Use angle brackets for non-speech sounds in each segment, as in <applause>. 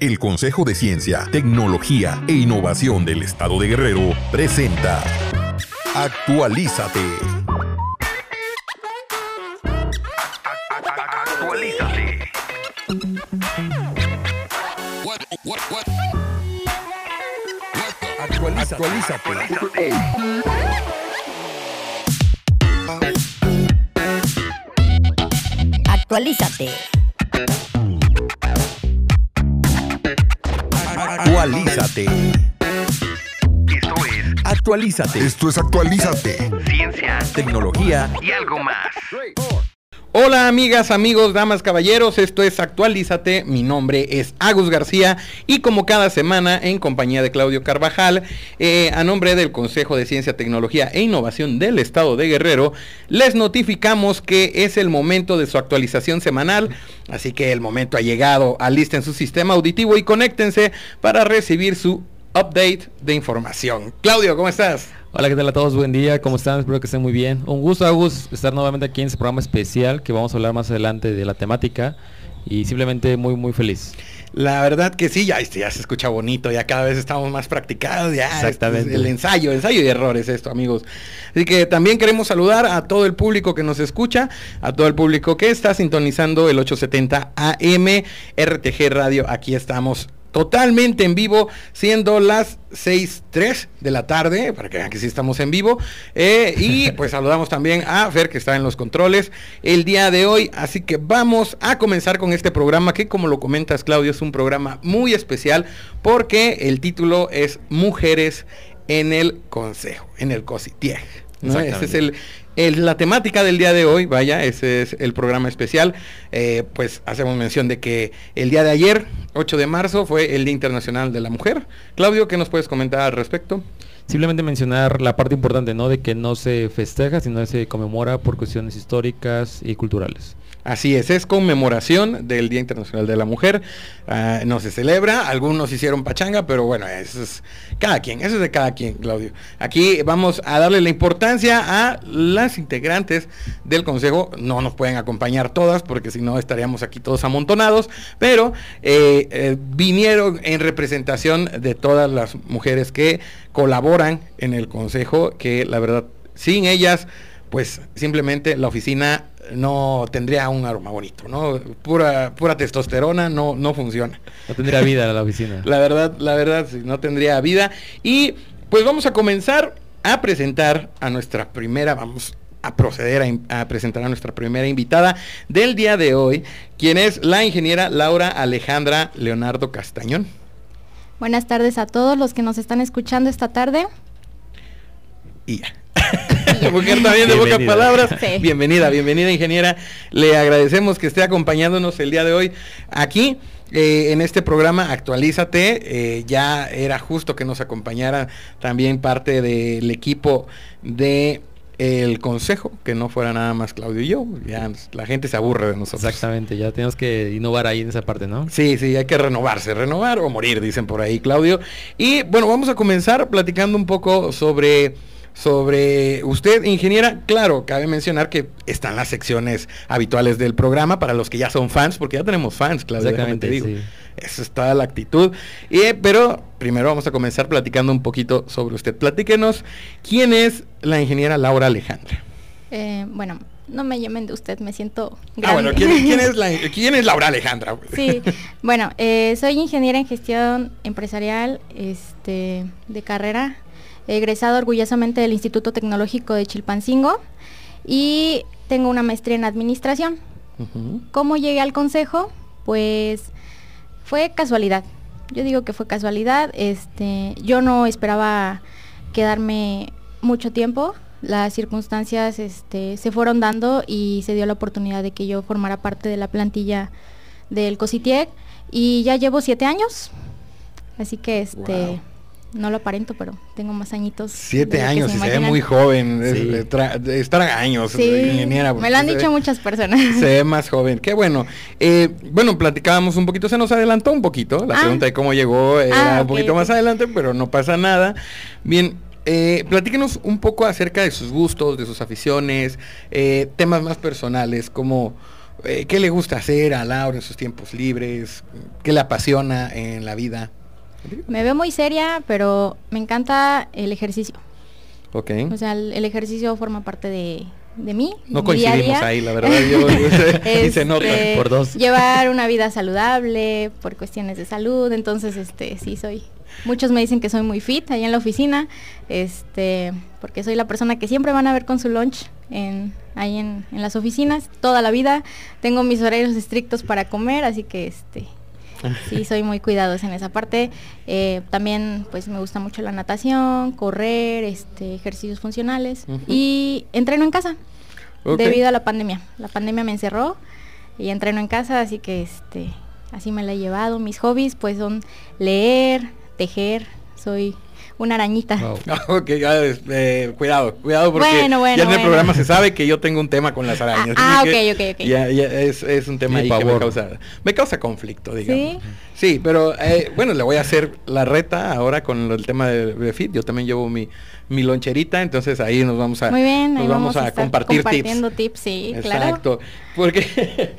El Consejo de Ciencia, Tecnología e Innovación del Estado de Guerrero presenta Actualízate. Actualízate. Actualízate. Actualízate. Actualízate. Esto es Actualízate. Esto es Actualízate. ciencia Tecnología y algo más. Hola amigas, amigos, damas, caballeros, esto es Actualízate, mi nombre es Agus García y como cada semana en compañía de Claudio Carvajal, eh, a nombre del Consejo de Ciencia, Tecnología e Innovación del Estado de Guerrero, les notificamos que es el momento de su actualización semanal, así que el momento ha llegado, alisten su sistema auditivo y conéctense para recibir su update de información. Claudio, ¿cómo estás? Hola, ¿qué tal a todos? Buen día, ¿cómo están? Espero que estén muy bien. Un gusto, Agus, estar nuevamente aquí en este programa especial que vamos a hablar más adelante de la temática y simplemente muy, muy feliz. La verdad que sí, ya, este, ya se escucha bonito, ya cada vez estamos más practicados, ya este es Exactamente. el ensayo, ensayo y errores esto, amigos. Así que también queremos saludar a todo el público que nos escucha, a todo el público que está sintonizando el 870 AM RTG Radio. Aquí estamos totalmente en vivo, siendo las 6.03 de la tarde, para que vean que sí estamos en vivo. Eh, y <laughs> pues saludamos también a Fer, que está en los controles el día de hoy. Así que vamos a comenzar con este programa, que como lo comentas, Claudio, es un programa muy especial, porque el título es Mujeres en el Consejo, en el COSITIEG. ¿no? Ese es el, la temática del día de hoy, vaya, ese es el programa especial. Eh, pues hacemos mención de que el día de ayer, 8 de marzo, fue el Día Internacional de la Mujer. Claudio, ¿qué nos puedes comentar al respecto? Simplemente mencionar la parte importante, ¿no? De que no se festeja, sino se conmemora por cuestiones históricas y culturales. Así es, es conmemoración del Día Internacional de la Mujer. Ah, no se celebra, algunos hicieron pachanga, pero bueno, eso es cada quien, eso es de cada quien, Claudio. Aquí vamos a darle la importancia a las integrantes del Consejo. No nos pueden acompañar todas, porque si no estaríamos aquí todos amontonados, pero eh, eh, vinieron en representación de todas las mujeres que colaboran en el Consejo, que la verdad, sin ellas, pues simplemente la oficina no tendría un aroma bonito, ¿no? Pura, pura testosterona no, no funciona. No tendría vida la oficina. <laughs> La verdad, la verdad, sí, no tendría vida. Y pues vamos a comenzar a presentar a nuestra primera, vamos a proceder a, a presentar a nuestra primera invitada del día de hoy, quien es la ingeniera Laura Alejandra Leonardo Castañón. Buenas tardes a todos los que nos están escuchando esta tarde. Y ya. <laughs> Mujer también de pocas Bienvenida. palabras. Sí. Bienvenida, bienvenida ingeniera. Le agradecemos que esté acompañándonos el día de hoy aquí. eh, en este programa Actualízate, eh, ya era justo que nos acompañara también parte del equipo de el consejo, que no fuera nada más Claudio y yo, ya la gente se aburre de nosotros. Exactamente, ya tenemos que innovar ahí en esa parte, ¿no? Sí, sí, hay que renovarse, renovar o morir, dicen por ahí, Claudio. Y bueno, vamos a comenzar platicando un poco sobre, sobre usted, ingeniera. Claro, cabe mencionar que están las secciones habituales del programa para los que ya son fans, porque ya tenemos fans, te Exactamente, digo. sí. Esa está la actitud. Y, eh, pero primero vamos a comenzar platicando un poquito sobre usted. Platíquenos, ¿quién es la ingeniera Laura Alejandra? Eh, bueno, no me llamen de usted, me siento Ah, bueno, grande. ¿quién, <laughs> quién es, la, ¿quién es Laura Alejandra? Sí, bueno, eh, soy ingeniera en gestión empresarial este, de carrera, egresado orgullosamente del Instituto Tecnológico de Chilpancingo y tengo una maestría en administración. ¿Cómo llegué al consejo? Pues fue casualidad. Yo digo que fue casualidad. Este, yo no esperaba quedarme mucho tiempo. Las circunstancias este, se fueron dando y se dio la oportunidad de que yo formara parte de la plantilla del COSITIEC y ya llevo siete años. Así que este Wow. No lo aparento, pero tengo más añitos. Siete años, se y se ve muy joven. Sí. de tra- de estar a años, Sí, ingeniera. me lo han dicho ve- muchas personas. Se ve más joven. Qué bueno. Eh, bueno, platicábamos un poquito, se nos adelantó un poquito. La Ah. pregunta de cómo llegó era Ah, un poquito más adelante, pero no pasa nada. Bien, eh, platíquenos un poco acerca de sus gustos, de sus aficiones, eh, temas más personales, como eh, ¿qué le gusta hacer a Laura en sus tiempos libres? ¿Qué le apasiona en la vida? Me veo muy seria, pero me encanta el ejercicio. Ok. O sea, el, el ejercicio forma parte de, de mí. No mi día a coincidimos día. ahí, la verdad. yo- <laughs> <laughs> y se nota. Este, Por dos. Llevar una vida saludable por cuestiones de salud. Entonces, este, sí soy. Muchos me dicen que soy muy fit ahí en la oficina, este, porque soy la persona que siempre van a ver con su lunch en, ahí en, en las oficinas toda la vida. Tengo mis horarios estrictos para comer, así que este, sí soy muy cuidadosa en esa parte. Eh, también pues me gusta mucho la natación, correr, este, ejercicios funcionales y entreno en casa debido a la pandemia. La pandemia me encerró y entreno en casa, así que este, así me la he llevado. Mis hobbies pues son leer, tejer, soy una arañita. Wow. <laughs> Ah, ok, ya, es- eh, cuidado, cuidado porque Bueno, bueno, ya en el programa se sabe que yo tengo un tema con las arañas. Ah, así ah, que ok, ok, ok. Ya, ya es, es un tema Tiene ahí que me causa, me causa conflicto, digamos. ¿Sí? Sí, pero eh, bueno, le voy a hacer la reta ahora con el tema de, de Fit. Yo también llevo mi, mi loncherita, entonces ahí nos vamos a, Muy bien, nos vamos, a, estar compartir tips. compartiendo tips. sí, claro. Exacto, porque <laughs>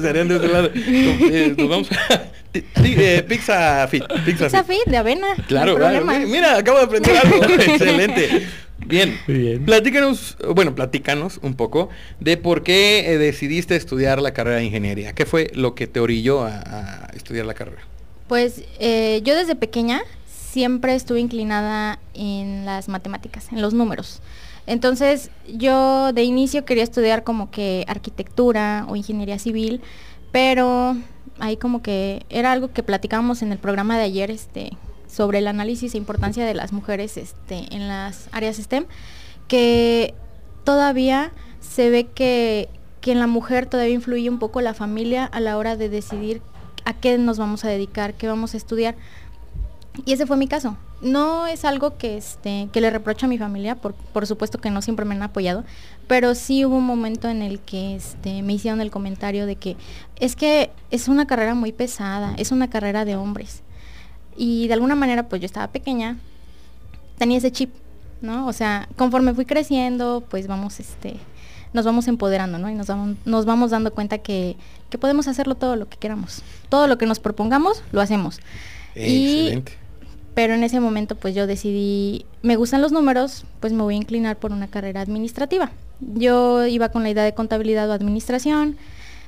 serían de ese lado. Eh, Nos vamos a <laughs> eh, pizza fit, pizza, Pizza fit. fit de avena. Claro, no claro. Mira, acabo de aprender <laughs> algo. Excelente. Bien. Muy bien. Platícanos, bueno, platícanos un poco de por qué eh, decidiste estudiar la carrera de ingeniería. ¿Qué fue lo que te orilló a, a estudiar la carrera? Pues eh, yo desde pequeña siempre estuve inclinada en las matemáticas, en los números. Entonces yo de inicio quería estudiar como que arquitectura o ingeniería civil, pero ahí como que era algo que platicábamos en el programa de ayer este, sobre el análisis e importancia de las mujeres este, en las áreas STEM, que todavía se ve que, que en la mujer todavía influye un poco la familia a la hora de decidir a qué nos vamos a dedicar, qué vamos a estudiar. Y ese fue mi caso. No es algo que, este, que le reprocho a mi familia, por, por supuesto que no siempre me han apoyado, pero sí hubo un momento en el que este, me hicieron el comentario de que es que es una carrera muy pesada, es una carrera de hombres. Y de alguna manera, pues yo estaba pequeña, tenía ese chip, ¿no? O sea, conforme fui creciendo, pues vamos, este, nos vamos empoderando, ¿no? Y nos vamos, nos vamos dando cuenta que, que podemos hacerlo todo lo que queramos. Todo lo que nos propongamos, lo hacemos. Y- Excelente. Pero en ese momento pues yo decidí, me gustan los números, pues me voy a inclinar por una carrera administrativa. Yo iba con la idea de contabilidad o administración,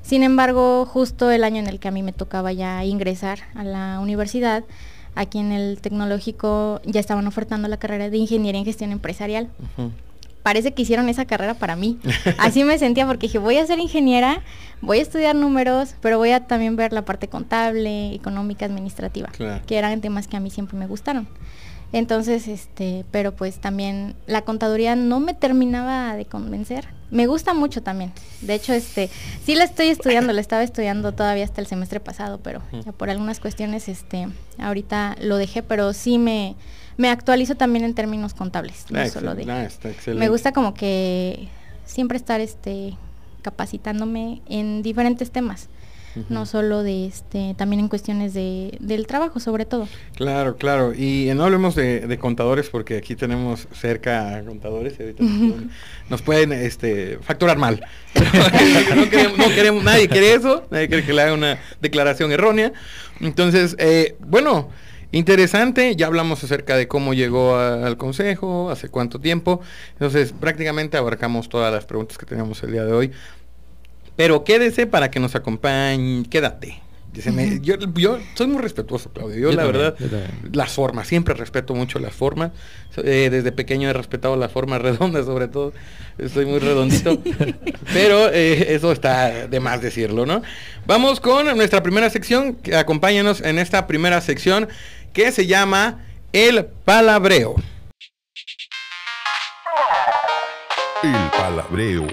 sin embargo justo el año en el que a mí me tocaba ya ingresar a la universidad, aquí en el tecnológico ya estaban ofertando la carrera de ingeniería en gestión empresarial. Parece que hicieron esa carrera para mí. <laughs> Así me sentía porque dije, voy a ser ingeniera, voy a estudiar números, pero voy a también ver la parte contable, económica, administrativa Claro. que eran temas que a mí siempre me gustaron. Entonces, este, pero pues también la contaduría no me terminaba de convencer. Me gusta mucho también. De hecho, este, sí la estoy estudiando, la estaba estudiando todavía hasta el semestre pasado, pero ya por algunas cuestiones, este, ahorita lo dejé, pero sí me, me actualizo también en términos contables, no Ah, solo de. ah, está. Me gusta como que siempre estar, este, capacitándome en diferentes temas, No solo de, este, también en cuestiones de, del trabajo, sobre todo. Claro, claro. Y no hablemos de, de contadores porque aquí tenemos cerca a contadores y ahorita nos pueden, nos pueden, este, facturar mal. <laughs> no, queremos, no queremos- nadie quiere eso, nadie quiere que le haga una declaración errónea. Entonces, eh, bueno, interesante. Ya hablamos acerca de cómo llegó a- al consejo, hace cuánto tiempo. Entonces, prácticamente abarcamos todas las preguntas que teníamos el día de hoy. Pero quédese para que nos acompañe, quédate. Me- yo, yo soy muy respetuoso, Claudio. Yo, Yo la también, verdad, yo las formas, siempre respeto mucho las formas. Eh, desde pequeño he respetado las formas <laughs> redondas, sobre todo. Estoy muy redondito. Pero eh, eso está de más decirlo, ¿no? Vamos con nuestra primera sección. Acompáñanos en esta primera sección que se llama El Palabreo. El palabreo.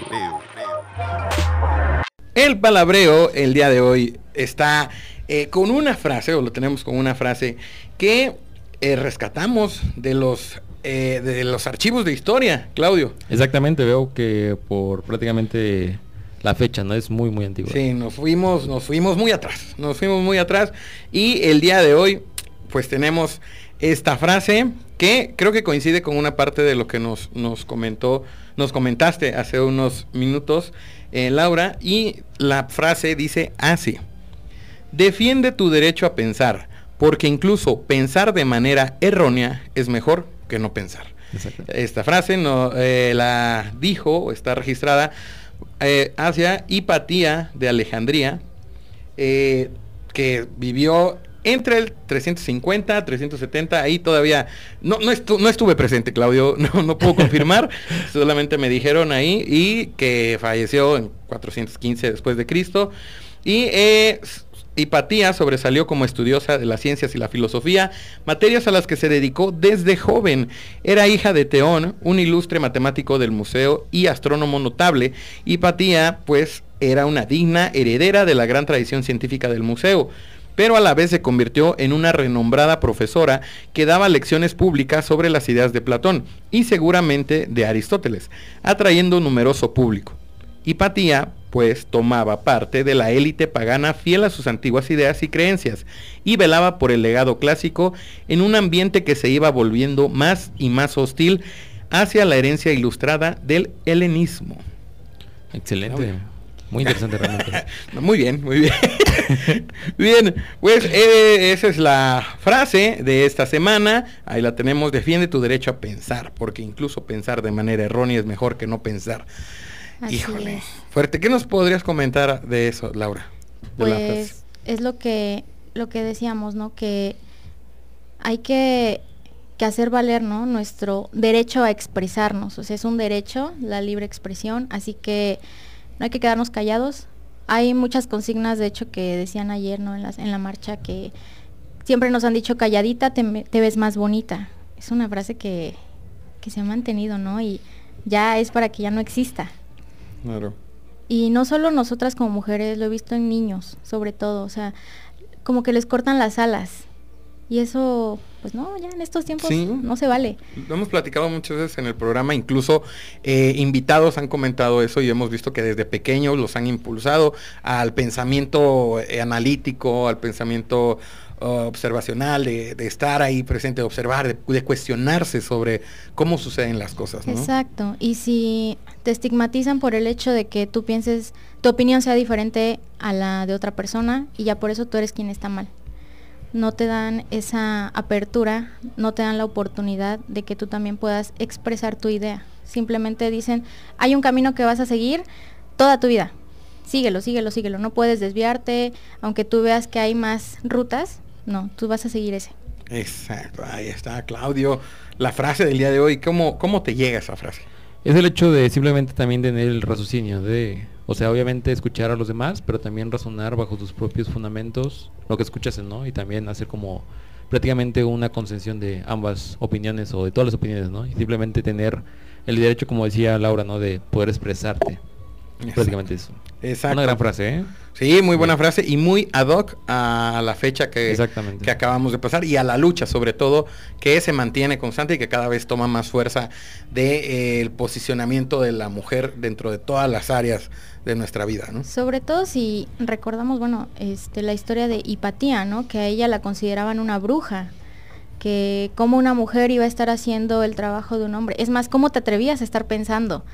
El palabreo el día de hoy está eh, con una frase, o lo tenemos con una frase, que eh, rescatamos de los, eh, de los archivos de historia, Claudio. Exactamente, veo que por prácticamente la fecha, ¿no? Es muy, muy antigua. Sí, nos fuimos, nos fuimos muy atrás, nos fuimos muy atrás y el día de hoy pues tenemos esta frase que creo que coincide con una parte de lo que nos, nos comentó, nos comentaste hace unos minutos, eh, Laura, y la frase dice así. Defiende tu derecho a pensar, porque incluso pensar de manera errónea es mejor que no pensar. Exacto. Esta frase no, eh, la dijo, está registrada eh, hacia Hipatía de Alejandría, eh, que vivió entre el 350, 370, ahí todavía no, no, estu- no estuve presente, Claudio, <laughs> no, no puedo confirmar, <laughs> solamente me dijeron ahí y que falleció en 415 después de Cristo. Y eh, Hipatía sobresalió como estudiosa de las ciencias y la filosofía, materias a las que se dedicó desde joven. Era hija de Teón, un ilustre matemático del museo y astrónomo notable. Hipatía, pues, era una digna heredera de la gran tradición científica del museo pero a la vez se convirtió en una renombrada profesora que daba lecciones públicas sobre las ideas de Platón y seguramente de Aristóteles, atrayendo numeroso público. Hipatía, pues, tomaba parte de la élite pagana fiel a sus antiguas ideas y creencias y velaba por el legado clásico en un ambiente que se iba volviendo más y más hostil hacia la herencia ilustrada del helenismo. Excelente. Muy interesante realmente. <laughs> No, Muy bien, muy bien. <laughs> bien, pues eh, esa es la frase de esta semana. Ahí la tenemos. Defiende tu derecho a pensar, porque incluso pensar de manera errónea es mejor que no pensar. Así Híjole, es. fuerte. ¿Qué nos podrías comentar de eso, Laura? De la frase. Pues es lo que lo que decíamos, ¿no? Que hay que, que hacer valer, ¿no? Nuestro derecho a expresarnos. O sea, es un derecho, la libre expresión, así que no hay que quedarnos callados. Hay muchas consignas, de hecho, que decían ayer, ¿no? En, la marcha, que siempre nos han dicho calladita te, te ves más bonita. Es una frase que, que se ha mantenido, ¿no? Y ya es para que ya no exista. Claro. Y no solo nosotras como mujeres, lo he visto en niños, sobre todo, o sea, como que les cortan las alas. Y eso, pues no, ya en estos tiempos Sí. no se vale. Lo hemos platicado muchas veces en el programa, incluso eh, invitados han comentado eso y hemos visto que desde pequeños los han impulsado al pensamiento eh, analítico, al pensamiento uh, observacional, de, de estar ahí presente, de observar, de, de cuestionarse sobre cómo suceden las cosas, ¿no? Exacto. Y si te estigmatizan por el hecho de que tú pienses, tu opinión sea diferente a la de otra persona y ya por eso tú eres quien está mal. No te dan esa apertura, no te dan la oportunidad de que tú también puedas expresar tu idea. Simplemente dicen, hay un camino que vas a seguir toda tu vida. Síguelo, síguelo, síguelo. No puedes desviarte, aunque tú veas que hay más rutas. No, tú vas a seguir ese. Exacto, ahí está, Claudio. La frase del día de hoy, ¿cómo, cómo te llega esa frase? Es el hecho de simplemente también tener el raciocinio, de, o sea, obviamente escuchar a los demás, pero también razonar bajo tus propios fundamentos lo que escuchas, ¿no? Y también hacer como prácticamente una concesión de ambas opiniones o de todas las opiniones, ¿no? Y simplemente tener el derecho, como decía Laura, ¿no? De poder expresarte. Prácticamente eso. Exacto. Una gran frase, ¿eh? Sí, muy buena frase y muy ad hoc a la fecha que, Exactamente. que acabamos de pasar y a la lucha sobre todo que se mantiene constante y que cada vez toma más fuerza de, eh, el posicionamiento de la mujer dentro de todas las áreas de nuestra vida, ¿no? Sobre todo si recordamos, bueno, este, la historia de Hipatía, ¿no? Que a ella la consideraban una bruja, que como una mujer iba a estar haciendo el trabajo de un hombre. Es más, ¿cómo te atrevías a estar pensando?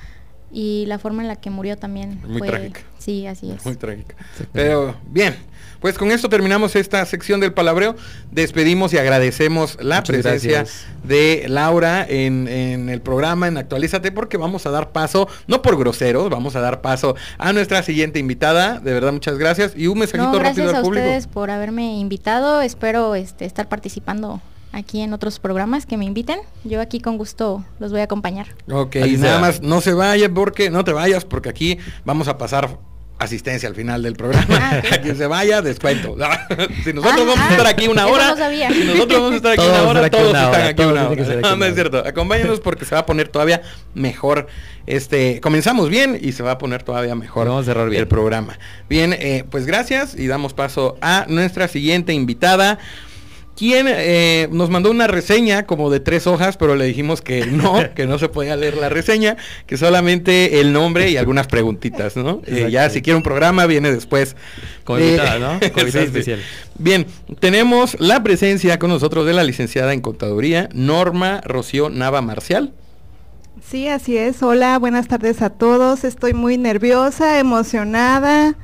Y la forma en la que murió también Muy fue... trágica. Sí, así es. Muy trágica. Pero bien, pues con esto terminamos esta sección del palabreo. Despedimos y agradecemos la Muchas presencia gracias. de Laura en, en el programa en Actualízate porque vamos a dar paso, no por groseros, vamos a dar paso a nuestra siguiente invitada. De verdad, muchas gracias. Y un mensajito No, rápido gracias al a público. ustedes por haberme invitado. Espero este, estar participando aquí en otros programas que me inviten. Yo aquí con gusto los voy a acompañar. Ok, y nada más no se vaya porque no te vayas porque aquí vamos a pasar asistencia al final del programa. Ah. A <laughs> quien se vaya, descuento. <laughs> si nosotros Ah, vamos a ah, estar aquí una hora, no sabía. si nosotros vamos a estar aquí Todos una hora, todos una están hora, aquí todos una hora. <laughs> No, no es cierto. Acompáñanos porque se va a poner todavía mejor. Este, comenzamos bien y se va a poner todavía mejor Vamos a cerrar bien. el programa. Bien, eh, pues gracias y damos paso a nuestra siguiente invitada. Quien eh, nos mandó una reseña como de tres hojas, pero le dijimos que no, <laughs> que no se podía leer la reseña, que solamente el nombre y algunas preguntitas, ¿no? Eh, ya si quiere un programa viene después. Eh, invitada, ¿no? <laughs> Como invitada sí, sí. especial. Bien, tenemos la presencia con nosotros de la licenciada en contaduría, Norma Rocío Nava Marcial. Sí, así es. Hola, buenas tardes a todos. Estoy muy nerviosa, emocionada.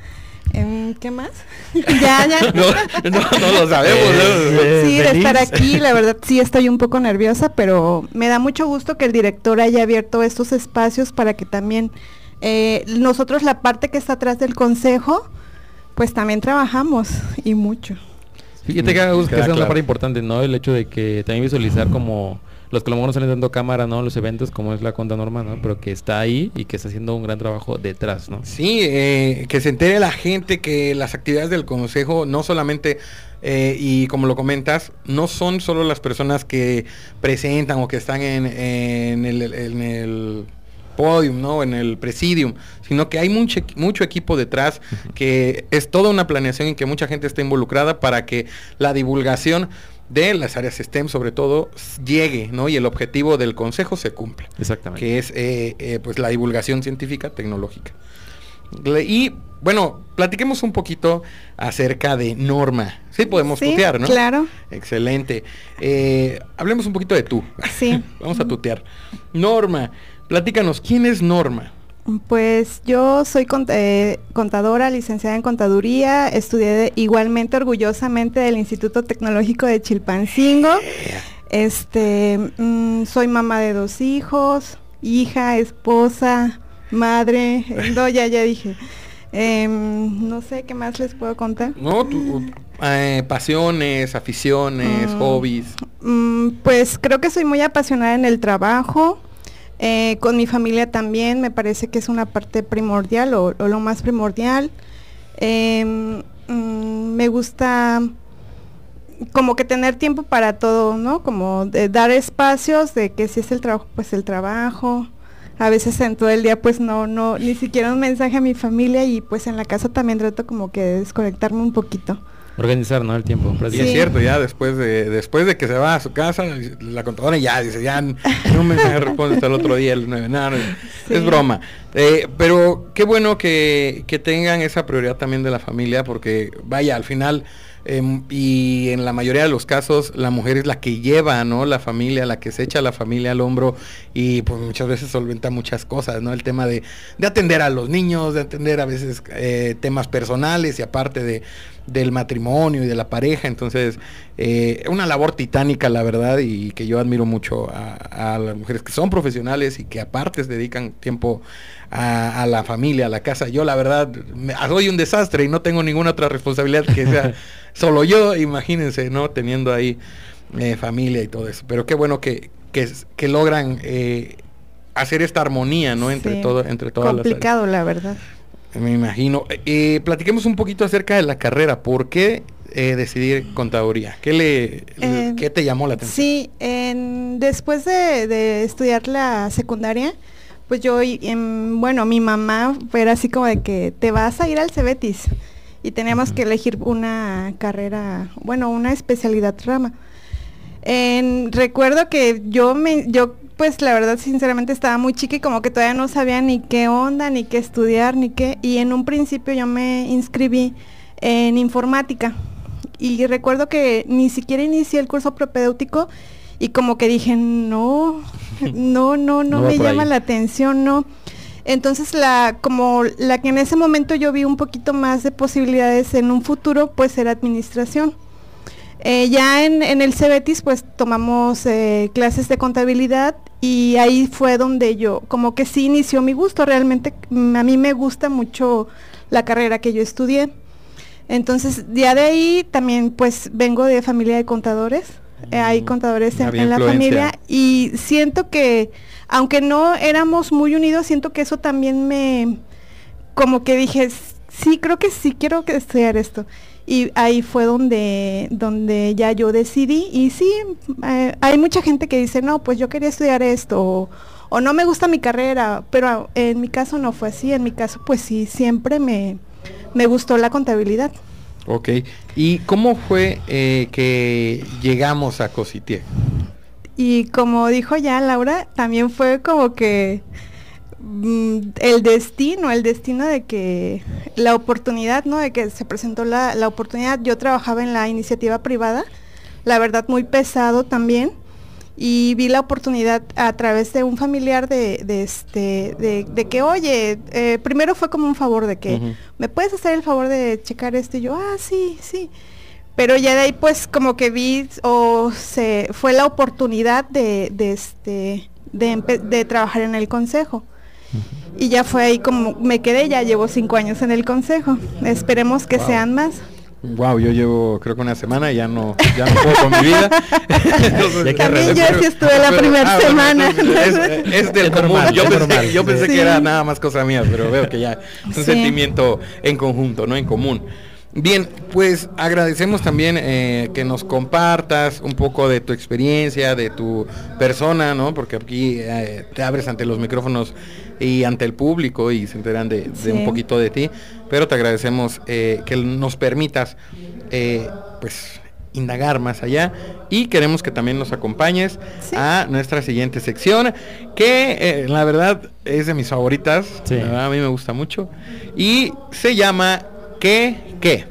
¿Qué más? <laughs> ya, ya. <laughs> No, no, no lo sabemos. ¿no? Eh, Sí, de estar aquí, la verdad sí estoy un poco nerviosa, pero me da mucho gusto que el director haya abierto estos espacios para que también eh, nosotros la parte que está atrás del consejo, pues también trabajamos y mucho. Fíjate que, Agus, que esa es una parte importante, ¿no? El hecho de que también visualizar como los que a lo mejor no salen dando cámara, ¿no? Los eventos, como es la Conta Norma, ¿no? Pero que está ahí y que está haciendo un gran trabajo detrás, ¿no? Sí, eh, que se entere la gente que las actividades del consejo no solamente, eh, y como lo comentas, no son solo las personas que presentan o que están en, en el, en el podium, ¿no? En el presidium, sino que hay mucho, mucho equipo detrás, que es toda una planeación y que mucha gente está involucrada para que la divulgación de las áreas STEM sobre todo llegue, ¿no? Y el objetivo del consejo se cumpla Exactamente. que es eh, eh, pues la divulgación científica tecnológica. Le- Y bueno, platiquemos un poquito acerca de Norma. Sí, podemos Sí, tutear, ¿no? claro. Excelente. Eh, hablemos un poquito de tú. Sí. <laughs> Vamos a tutear. Norma, platícanos, ¿quién es Norma? Pues yo soy cont- eh, contadora, licenciada en contaduría, estudié de- igualmente orgullosamente del Instituto Tecnológico de Chilpancingo. Este, mm, soy mamá de dos hijos, hija, esposa, madre, <laughs> no, ya, ya dije. Em, no sé qué más les puedo contar. ¿No? Tu- eh, pasiones, aficiones, Mm. hobbies. Mm, pues creo que soy muy apasionada en el trabajo. Eh, con mi familia también me parece que es una parte primordial o, lo más primordial. Em, mm, me gusta como que tener tiempo para todo, ¿no? Como de dar espacios de que si es el trabajo, pues el trabajo. A veces en todo el día pues no, no, ni siquiera un mensaje a mi familia y pues en la casa también trato como que de desconectarme un poquito. Organizar, ¿no? El tiempo. Y es cierto, ya después de después de que se va a su casa, la contadora ya dice, ya no me responde hasta el otro día el 9. No, no, Sí. Es broma. Eh, pero qué bueno que, que tengan esa prioridad también de la familia, porque vaya, al final, em, y en la mayoría de los casos, la mujer es la que lleva, ¿no? La familia, la que se echa la familia al hombro y pues muchas veces solventa muchas cosas, ¿no? El tema de, de atender a los niños, de atender a veces eh, temas personales y aparte de del matrimonio y de la pareja. Entonces, eh, una labor titánica, la verdad, y que yo admiro mucho a, a las mujeres que son profesionales y que aparte se dedican tiempo a, a la familia, a la casa. Yo, la verdad, me, soy un desastre y no tengo ninguna otra responsabilidad que sea <laughs> solo yo, imagínense, ¿no? Teniendo ahí eh, familia y todo eso. Pero qué bueno que, que, que logran eh, hacer esta armonía, ¿no? Entre, Sí. todo, entre todas las áreas. Complicado, la verdad. Me imagino. Eh, platiquemos un poquito acerca de la carrera. ¿Por qué eh, decidir contaduría? ¿Qué, le, Eh, ¿Qué te llamó la atención? Sí, en- después de, de estudiar la secundaria, pues yo, em, bueno, mi mamá era así como de que te vas a ir al Cebetis y teníamos que elegir una carrera, bueno, una especialidad rama. En- recuerdo que yo me, yo pues la verdad sinceramente estaba muy chica y como que todavía no sabía ni qué onda, ni qué estudiar, ni qué, y en un principio yo me inscribí en informática. Y recuerdo que ni siquiera inicié el curso propedéutico y como que dije, no, <laughs> no, no, no, me llama ahí. la atención, no. Entonces la, como la que en ese momento yo vi un poquito más de posibilidades en un futuro, pues era administración. Eh, ya en, en el Cebetis pues tomamos eh, clases de contabilidad y ahí fue donde yo como que sí inició mi gusto, realmente mm, a mí me gusta mucho la carrera que yo estudié. Entonces ya de ahí también pues vengo de familia de contadores, eh, hay Mm, contadores en, la familia y siento que aunque no éramos muy unidos, siento que eso también me como que dije, sí, creo que sí quiero que estudiar esto. Y ahí fue donde, donde ya yo decidí. Y sí, eh, hay mucha gente que dice, no, pues yo quería estudiar esto, o, o no me gusta mi carrera, pero en mi caso no fue así. En mi caso, pues sí, siempre me, me gustó la contabilidad. Ok. ¿Y cómo fue eh, que llegamos a Cositier? Y como dijo ya Laura, también fue como que mm, el destino, el destino de que la oportunidad, ¿no? De que se presentó la, la oportunidad. Yo trabajaba en la iniciativa privada, la verdad muy pesado también. Y vi la oportunidad a través de un familiar de, de este, de, de que, oye, eh, primero fue como un favor de que. ¿me puedes hacer el favor de checar esto? Y yo, ah, sí, sí. Pero ya de ahí pues como que vi o se fue la oportunidad de, de este de, trabajar en el consejo. Y ya fue ahí como me quedé, ya llevo cinco años en el consejo. Esperemos que Wow. sean más. Wow, yo llevo creo que una semana y ya no, ya no puedo con mi vida. <laughs> Entonces, También yo sí estuve la primera bueno, semana. entonces Es, es del Es común. normal, yo es pensé, normal. yo pensé Sí. que era nada más cosa mía, pero veo que ya es un Sí. sentimiento en conjunto, ¿no? En común. Bien, pues agradecemos también eh, que nos compartas un poco de tu experiencia, de tu persona, ¿no? Porque aquí eh, te abres ante los micrófonos y ante el público y se enteran de, de Sí. un poquito de ti, pero te agradecemos eh, que nos permitas, eh, pues, indagar más allá y queremos que también nos acompañes Sí. a nuestra siguiente sección, que eh, la verdad es de mis favoritas, Sí. la verdad, a mí me gusta mucho, y se llama ¿Qué? ¿Qué?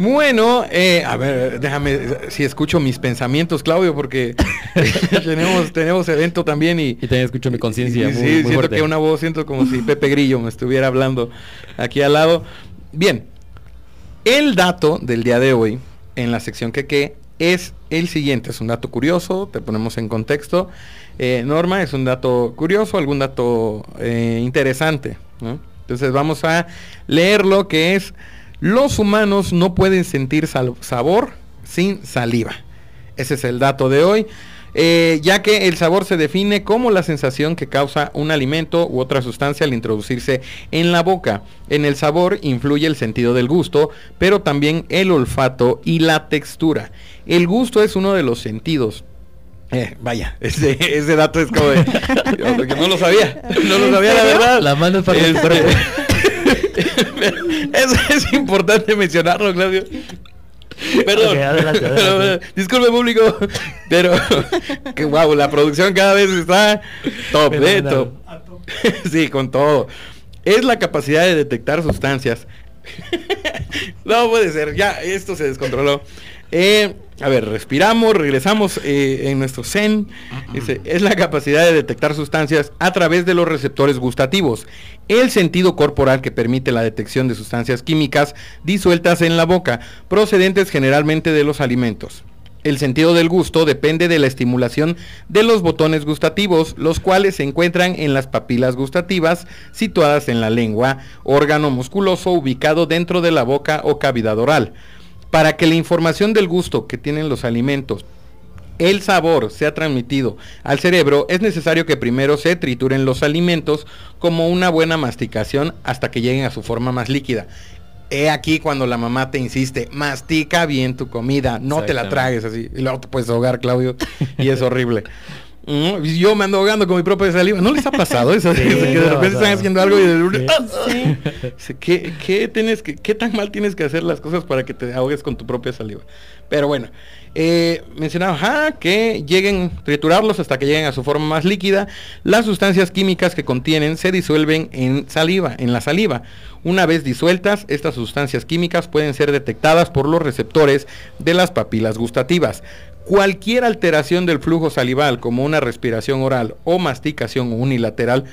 Bueno, eh, a ver, déjame, si escucho mis pensamientos, Claudio, porque <laughs> <laughs> tenemos, tenemos evento también y, Y también escucho mi conciencia muy, sí, muy siento fuerte. que una voz, siento como si Pepe Grillo me estuviera hablando aquí al lado. Bien, el dato del día de hoy en la sección que qué es el siguiente, es un dato curioso, te ponemos en contexto. Eh, Norma, es un dato curioso, algún dato eh, interesante. ¿no? Entonces vamos a leer lo que es, los humanos no pueden sentir sal- sabor sin saliva. Ese es el dato de hoy. Eh, ya que el sabor se define como la sensación que causa un alimento u otra sustancia al introducirse en la boca. En el sabor influye el sentido del gusto, pero también el olfato y la textura. El gusto es uno de los sentidos. Eh, vaya, <laughs> ese, ese dato es como de... <laughs> no lo sabía, no lo ¿En sabía la verdad. La mano es para el Este, <laughs> cuerpo. es, importante mencionarlo, Claudio. Perdón. Ok, adelante, adelante. Pero, disculpe público, pero que wow, la producción cada vez está top, eh, top. <laughs> sí, con todo. Es la capacidad de detectar sustancias. <laughs> no puede ser, ya esto se descontroló. Eh, a ver, respiramos, regresamos eh, en nuestro zen. Dice, es la capacidad de detectar sustancias a través de los receptores gustativos. El sentido corporal que permite la detección de sustancias químicas disueltas en la boca, procedentes generalmente de los alimentos. El sentido del gusto depende de la estimulación de los botones gustativos, los cuales se encuentran en las papilas gustativas situadas en la lengua, órgano musculoso ubicado dentro de la boca o cavidad oral. Para que la información del gusto que tienen los alimentos el sabor sea transmitido al cerebro, es necesario que primero se trituren los alimentos como una buena masticación hasta que lleguen a su forma más líquida. He aquí cuando la mamá te insiste, mastica bien tu comida, no te la tragues así. Y luego te puedes ahogar, Claudio, y es horrible. <laughs> Yo me ando ahogando con mi propia saliva. ¿No les ha pasado eso? Sí, <laughs> que de repente están haciendo algo y de... <laughs> Sí. ¿Qué, qué tienes que, ¿Qué tan mal tienes que hacer las cosas para que te ahogues con tu propia saliva? Pero bueno, eh, mencionaba ajá, que lleguen, triturarlos hasta que lleguen a su forma más líquida. Las sustancias químicas que contienen se disuelven en saliva, en la saliva. Una vez disueltas, estas sustancias químicas pueden ser detectadas por los receptores de las papilas gustativas. Cualquier alteración del flujo salival, como una respiración oral o masticación unilateral,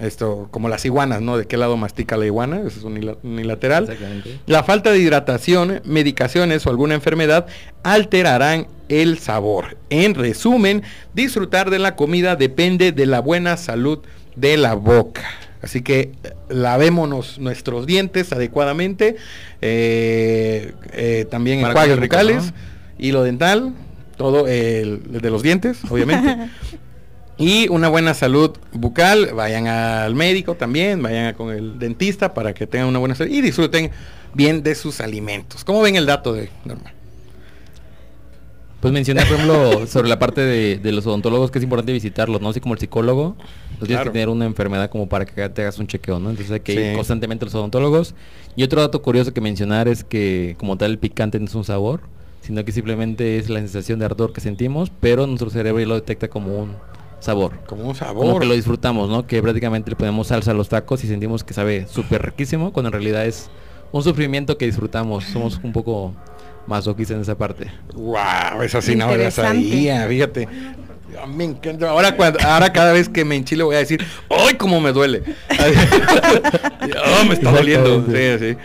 esto como las iguanas, ¿no? ¿De qué lado mastica la iguana? Eso es unila- unilateral. Exactamente. La falta de hidratación, medicaciones o alguna enfermedad alterarán el sabor. En resumen, disfrutar de la comida depende de la buena salud de la boca. Así que eh, lavémonos nuestros dientes adecuadamente, eh, eh, también enjuagues bucales, ¿no? hilo dental, todo el, de los dientes, obviamente. <laughs> Y una buena salud bucal, vayan al médico también, vayan con el dentista para que tengan una buena salud y disfruten bien de sus alimentos. ¿Cómo ven el dato de Norma? Pues mencionar, por ejemplo, sobre la parte de, de los odontólogos que es importante visitarlos, ¿no? Así como el psicólogo, pues tienes Claro. que tener una enfermedad como para que te hagas un chequeo, ¿no? Entonces hay que ir constantemente a los odontólogos. Y otro dato curioso que mencionar es que como tal el picante no es un sabor, sino que simplemente es la sensación de ardor que sentimos, pero nuestro cerebro ya lo detecta como un sabor. Como un sabor. Como que lo disfrutamos, ¿no? Que prácticamente le ponemos salsa a los tacos y sentimos que sabe súper riquísimo, cuando en realidad es un sufrimiento que disfrutamos. Somos un poco masoquistas en esa parte. Wow, esa sí no la sabía, fíjate. Ah, Me encanta. Ahora, cuando, ahora cada vez que me enchile voy a decir, ¡ay, cómo me duele! <laughs> oh, me está doliendo. Sí, sí.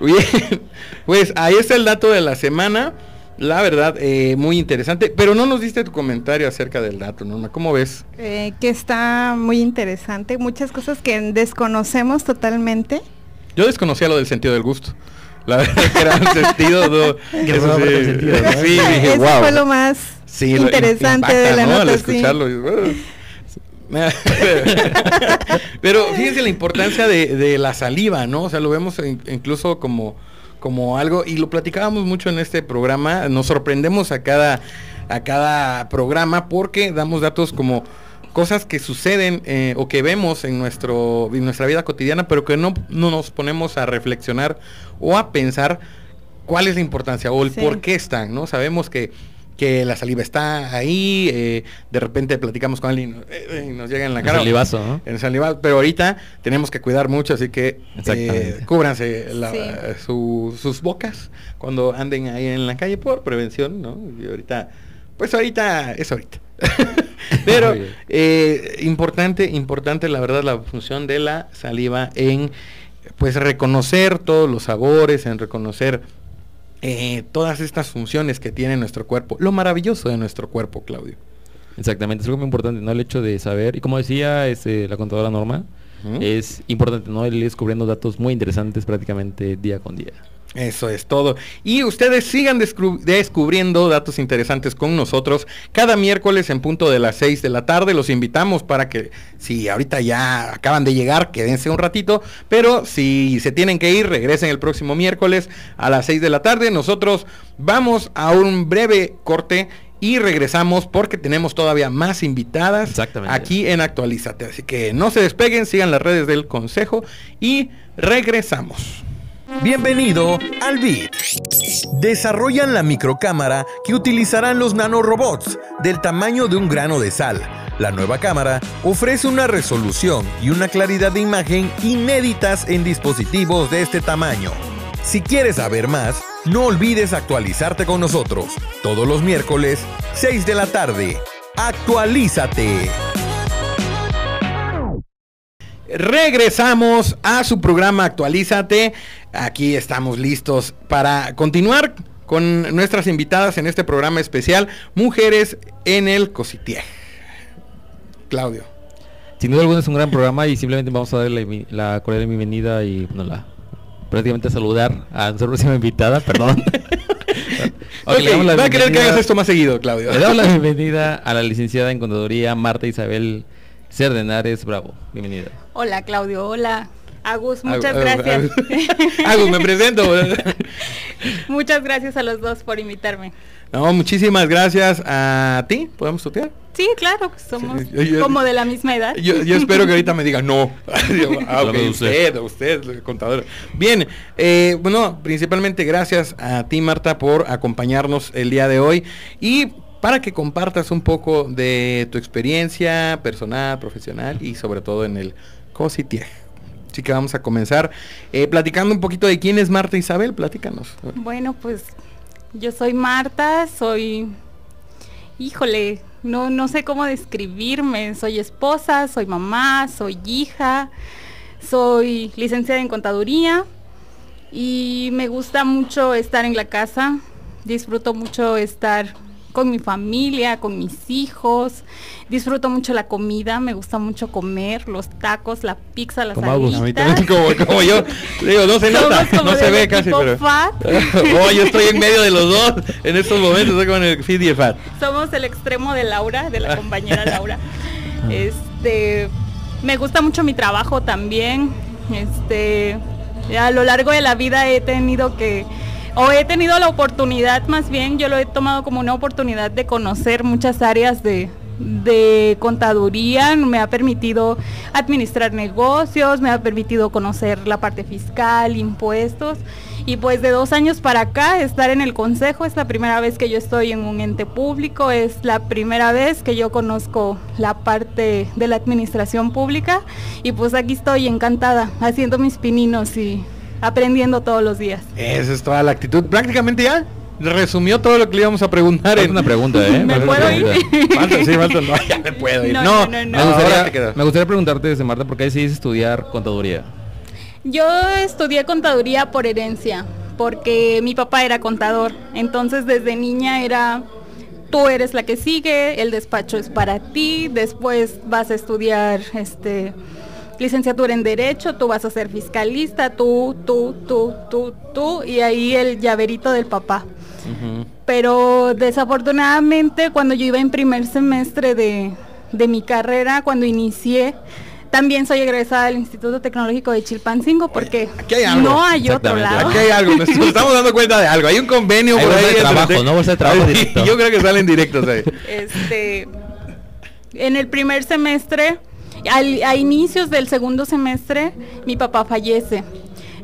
Bien, pues ahí está el dato de la semana. La verdad, eh, muy interesante. Pero no nos diste tu comentario acerca del dato, Norma. ¿Cómo ves? Eh, que está muy interesante, muchas cosas que desconocemos totalmente. Yo desconocía lo del sentido del gusto. La verdad que era un <laughs> sentido. no, Que eso formaba sí, sentido, ¿no? sí, dije, Eso wow. fue lo más Sí, lo- interesante impacta, de la ¿no? nota. Al sí. escucharlo. y. <laughs> Pero fíjense la importancia de, de la saliva, ¿no? O sea, lo vemos in- incluso como, como algo, y lo platicábamos mucho en este programa, nos sorprendemos a cada, a cada programa porque damos datos como cosas que suceden eh, o que vemos en, nuestro, en nuestra vida cotidiana, pero que no, no nos ponemos a reflexionar o a pensar cuál es la importancia o el Sí. por qué están, ¿no? Sabemos que, que la saliva está ahí, eh, de repente platicamos con alguien eh, y nos llega en la El cara. salivazo, ¿no? En saliva, pero ahorita tenemos que cuidar mucho, así que eh, cúbranse la- Sí. su- sus bocas cuando anden ahí en la calle por prevención, ¿no? Y ahorita, pues ahorita es ahorita. <laughs> pero eh, importante, importante la verdad la función de la saliva en pues reconocer todos los sabores, en reconocer eh, todas estas funciones que tiene nuestro cuerpo, lo maravilloso de nuestro cuerpo, Claudio. Exactamente, es algo muy importante, ¿no? El hecho de saber, y como decía este, la contadora Norma, es importante, ¿no? El ir descubriendo datos muy interesantes prácticamente día con día. Eso es todo. Y ustedes sigan descubriendo datos interesantes con nosotros cada miércoles en punto de las 6 de la tarde. Los invitamos para que si ahorita ya acaban de llegar, quédense un ratito. Pero si se tienen que ir, regresen el próximo miércoles a las 6 de la tarde. Nosotros vamos a un breve corte. Y regresamos porque tenemos todavía más invitadas aquí en Actualízate. Así que no se despeguen, sigan las redes del consejo y regresamos. Bienvenido al BIT. Desarrollan la microcámara que utilizarán los nanorobots del tamaño de un grano de sal. La nueva cámara ofrece una resolución y una claridad de imagen inéditas en dispositivos de este tamaño. Si quieres saber más, no olvides actualizarte con nosotros. Todos los miércoles, 6 de la tarde. Actualízate. Regresamos a su programa Actualízate. Aquí estamos listos para continuar con nuestras invitadas en este programa especial, Mujeres en el Cositier. Claudio. Sin duda alguna es un gran programa y simplemente vamos a darle mi- la cordial bienvenida y bueno, la, prácticamente saludar a nuestra próxima invitada, perdón. Ok, <laughs> Ok, le damos la va a querer que hagas esto más seguido, Claudio. Le damos la bienvenida a la licenciada en Contaduría Marta Isabel Cerdenares Bravo. Bienvenida. Hola Claudio, hola. Agus, muchas Agus, gracias. Agus. <laughs> Agus, me presento. <laughs> muchas gracias a los dos por invitarme. No, muchísimas gracias a ti. ¿Podemos tutear? Sí, claro, somos Sí, yo- yo- como de la misma edad. Yo, yo espero que ahorita me diga no. <laughs> Ah, usted. usted, contador. Bien, eh, bueno, principalmente gracias a ti, Marta, por acompañarnos el día de hoy y para que compartas un poco de tu experiencia personal, profesional y sobre todo en el COSITIEG. Así que vamos a comenzar eh, platicando un poquito de quién es Marta Isabel. Platícanos. Bueno, pues yo soy Marta, soy, híjole, no, no sé cómo describirme. Soy esposa, soy mamá, soy hija, soy licenciada en contaduría y me gusta mucho estar en la casa. Disfruto mucho estar con mi familia, con mis hijos. Disfruto mucho la comida, me gusta mucho comer, los tacos, la pizza, las Como alitas. como, como yo. Digo, no se nota, no se ve casi, pero... fat. <laughs> oh, yo estoy en medio de los dos en estos momentos, estoy con el fit y el fat. Somos el extremo de Laura, de la <laughs> compañera Laura. Este, me gusta mucho mi trabajo también. Este, a lo largo de la vida he tenido que o he tenido la oportunidad, más bien yo lo he tomado como una oportunidad de conocer muchas áreas de, de contaduría, me ha permitido administrar negocios, me ha permitido conocer la parte fiscal, impuestos. Y pues de dos años para acá, estar en el consejo es la primera vez que yo estoy en un ente público, es la primera vez que yo conozco la parte de la administración pública y pues aquí estoy encantada haciendo mis pininos y aprendiendo todos los días. Esa es toda la actitud. Prácticamente ya resumió todo lo que le íbamos a preguntar. Falta en- una pregunta, <laughs> ¿eh? ¿Me puedo ir? pregunta. Falta, sí, falta. No, ya me puedo ir. No, No, no. Me gustaría, me gustaría preguntarte, desde Marta, ¿por qué decidiste estudiar contaduría? Yo estudié contaduría por herencia, porque mi papá era contador. Entonces desde niña era, tú eres la que sigue, el despacho es para ti, después vas a estudiar este licenciatura en derecho, tú vas a ser fiscalista, tú, tú, tú, tú, tú, y ahí el llaverito del papá. Pero desafortunadamente cuando yo iba en primer semestre de, de mi carrera, cuando inicié, también soy egresada del Instituto Tecnológico de Chilpancingo porque aquí hay algo. no hay otro lado. Aquí hay algo, nos nos estamos dando cuenta de algo. Hay un convenio Hay por ahí de entre- trabajo, ¿no? Bolsa de trabajo directo. <laughs> Yo creo que salen directos ahí. Este, en el primer semestre, a inicios del segundo semestre, mi papá fallece.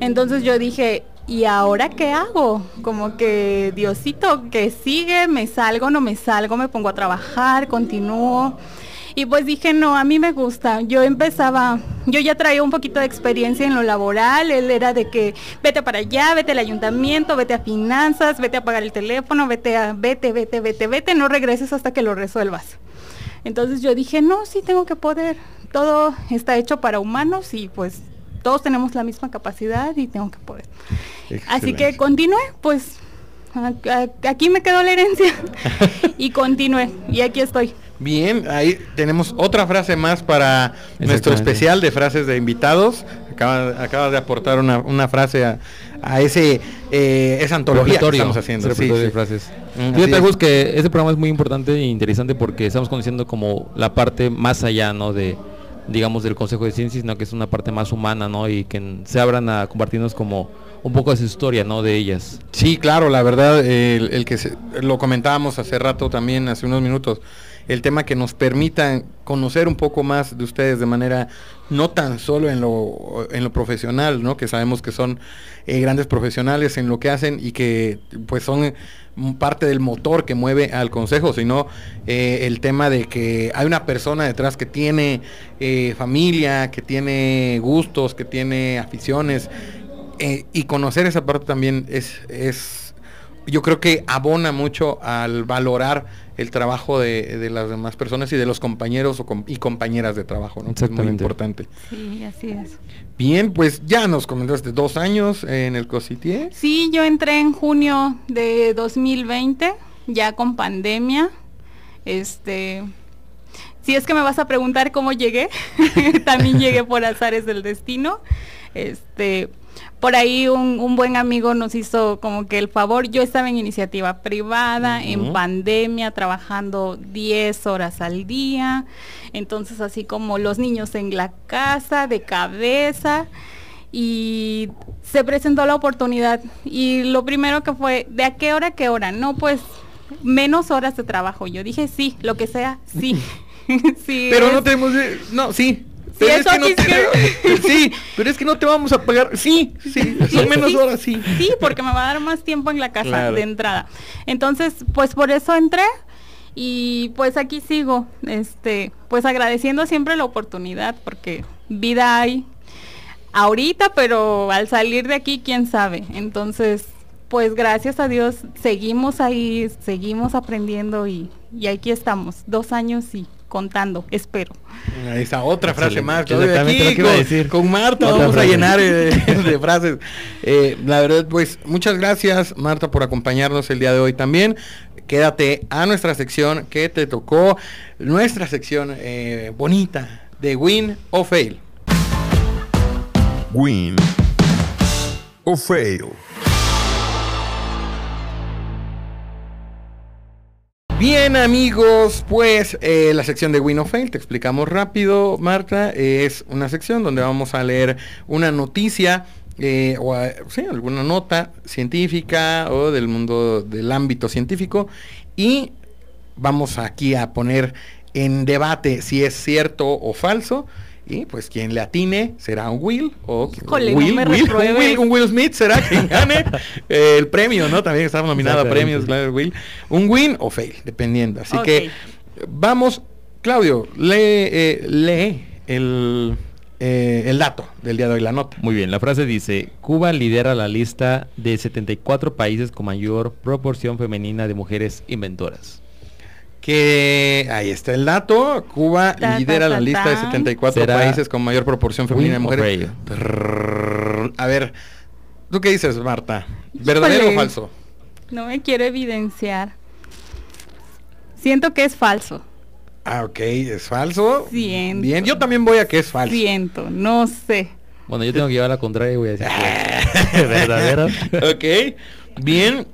Entonces yo dije, ¿y ahora qué hago? Como que Diosito, que sigue, me salgo, no me salgo, me pongo a trabajar, continúo. Y pues dije, no, a mí me gusta. Yo empezaba, yo ya traía un poquito de experiencia en lo laboral. Él era de que vete para allá, vete al ayuntamiento, vete a finanzas, vete a pagar el teléfono, vete a, vete, vete, vete, vete, no regreses hasta que lo resuelvas. Entonces yo dije, no, sí tengo que poder. Todo está hecho para humanos y pues todos tenemos la misma capacidad y tengo que poder. Así que continué, pues aquí me quedó la herencia <laughs> y continué y aquí estoy. Bien, ahí tenemos otra frase más para nuestro especial de frases de invitados. Acaba- Acabas de aportar una, una frase a, a ese eh, esa antología que estamos haciendo. Sí, sí. de frases. Mm, Fíjate, es. Que este programa es muy importante e interesante porque estamos conociendo como la parte más allá, ¿no? De, digamos, del Consejo de Ciencias, sino que es una parte más humana, ¿no? Y que se abran a compartirnos como un poco de su historia, ¿no? De ellas. Sí, claro, la verdad, el, el que se- lo comentábamos hace rato también, hace unos minutos, el tema que nos permita conocer un poco más de ustedes de manera no tan solo en lo, en lo profesional, ¿no? Que sabemos que son eh, grandes profesionales en lo que hacen y que pues son parte del motor que mueve al consejo, sino eh, el tema de que hay una persona detrás que tiene eh, familia, que tiene gustos, que tiene aficiones, y conocer esa parte también es, yo creo que abona mucho al valorar el trabajo de, de las demás personas y de los compañeros o com- y compañeras de trabajo, ¿no? Es muy importante. Sí, así es. Bien, pues ya nos comentaste dos años en el Cositier. Sí, yo entré en junio de 2020, ya con pandemia. Este, si es que me vas a preguntar cómo llegué, <laughs> también llegué por azares del destino. Este, por ahí un, un buen amigo nos hizo como que el favor. Yo estaba en iniciativa privada, en pandemia, trabajando 10 horas al día. Entonces, así como los niños en la casa, de cabeza y se presentó la oportunidad y lo primero que fue, ¿de a qué hora a qué hora? No, pues menos horas de trabajo. Yo dije, sí, lo que sea, sí. <laughs> sí Pero es- no tenemos, no, sí. Sí, Pero es eso que no te- <laughs> sí, pero es que no te vamos a pagar. Sí, sí, son menos sí, horas, sí. Sí, porque me va a dar más tiempo en la casa Claro. de entrada. Entonces, pues por eso entré y pues aquí sigo, este, pues agradeciendo siempre la oportunidad porque vida hay ahorita, pero al salir de aquí, quién sabe. Entonces, pues gracias a Dios seguimos ahí, seguimos aprendiendo y, y aquí estamos, dos años y contando, espero. Ahí está otra frase Excelente. más. Exactamente aquí lo que iba a con, decir. con Marta Otra vamos a llenar <laughs> de, frases. Eh, la verdad, pues muchas gracias Marta por acompañarnos el día de hoy también. Quédate a nuestra sección que te tocó, nuestra sección eh, bonita de Win o Fail. Win o fail. Bien amigos, pues eh, la sección de Win Fail, te explicamos rápido, Marta, es una sección donde vamos a leer una noticia eh, o alguna nota científica o del mundo del ámbito científico y vamos aquí a poner en debate si es cierto o falso. Y pues quien le atine será un Will o Híjole, no Will, me Will, un. Will, un Will Smith será quien gane eh, <laughs> el premio, ¿no? También estamos nominados a premios, claro, Will. Un win o fail, dependiendo. Así que vamos, Claudio, lee, eh, lee el, eh, el dato del día de hoy, la nota. Muy bien, la frase dice, Cuba lidera la lista de 74 países con mayor proporción femenina de mujeres inventoras. Que ahí está el dato. Cuba Ta, ta, lidera la ta, lista de ta. 74 ¿Será países con mayor proporción femenina de mujeres. A ver, ¿tú qué dices, Marta? ¿Verdadero o falso? No me quiero evidenciar. Siento que es falso. Ah, ok, es falso. Siento. Bien, yo también voy a que es falso. Siento, no sé. Bueno, yo tengo que llevar la contraria y voy a decir que es <laughs> <laughs> verdadero. ok, bien.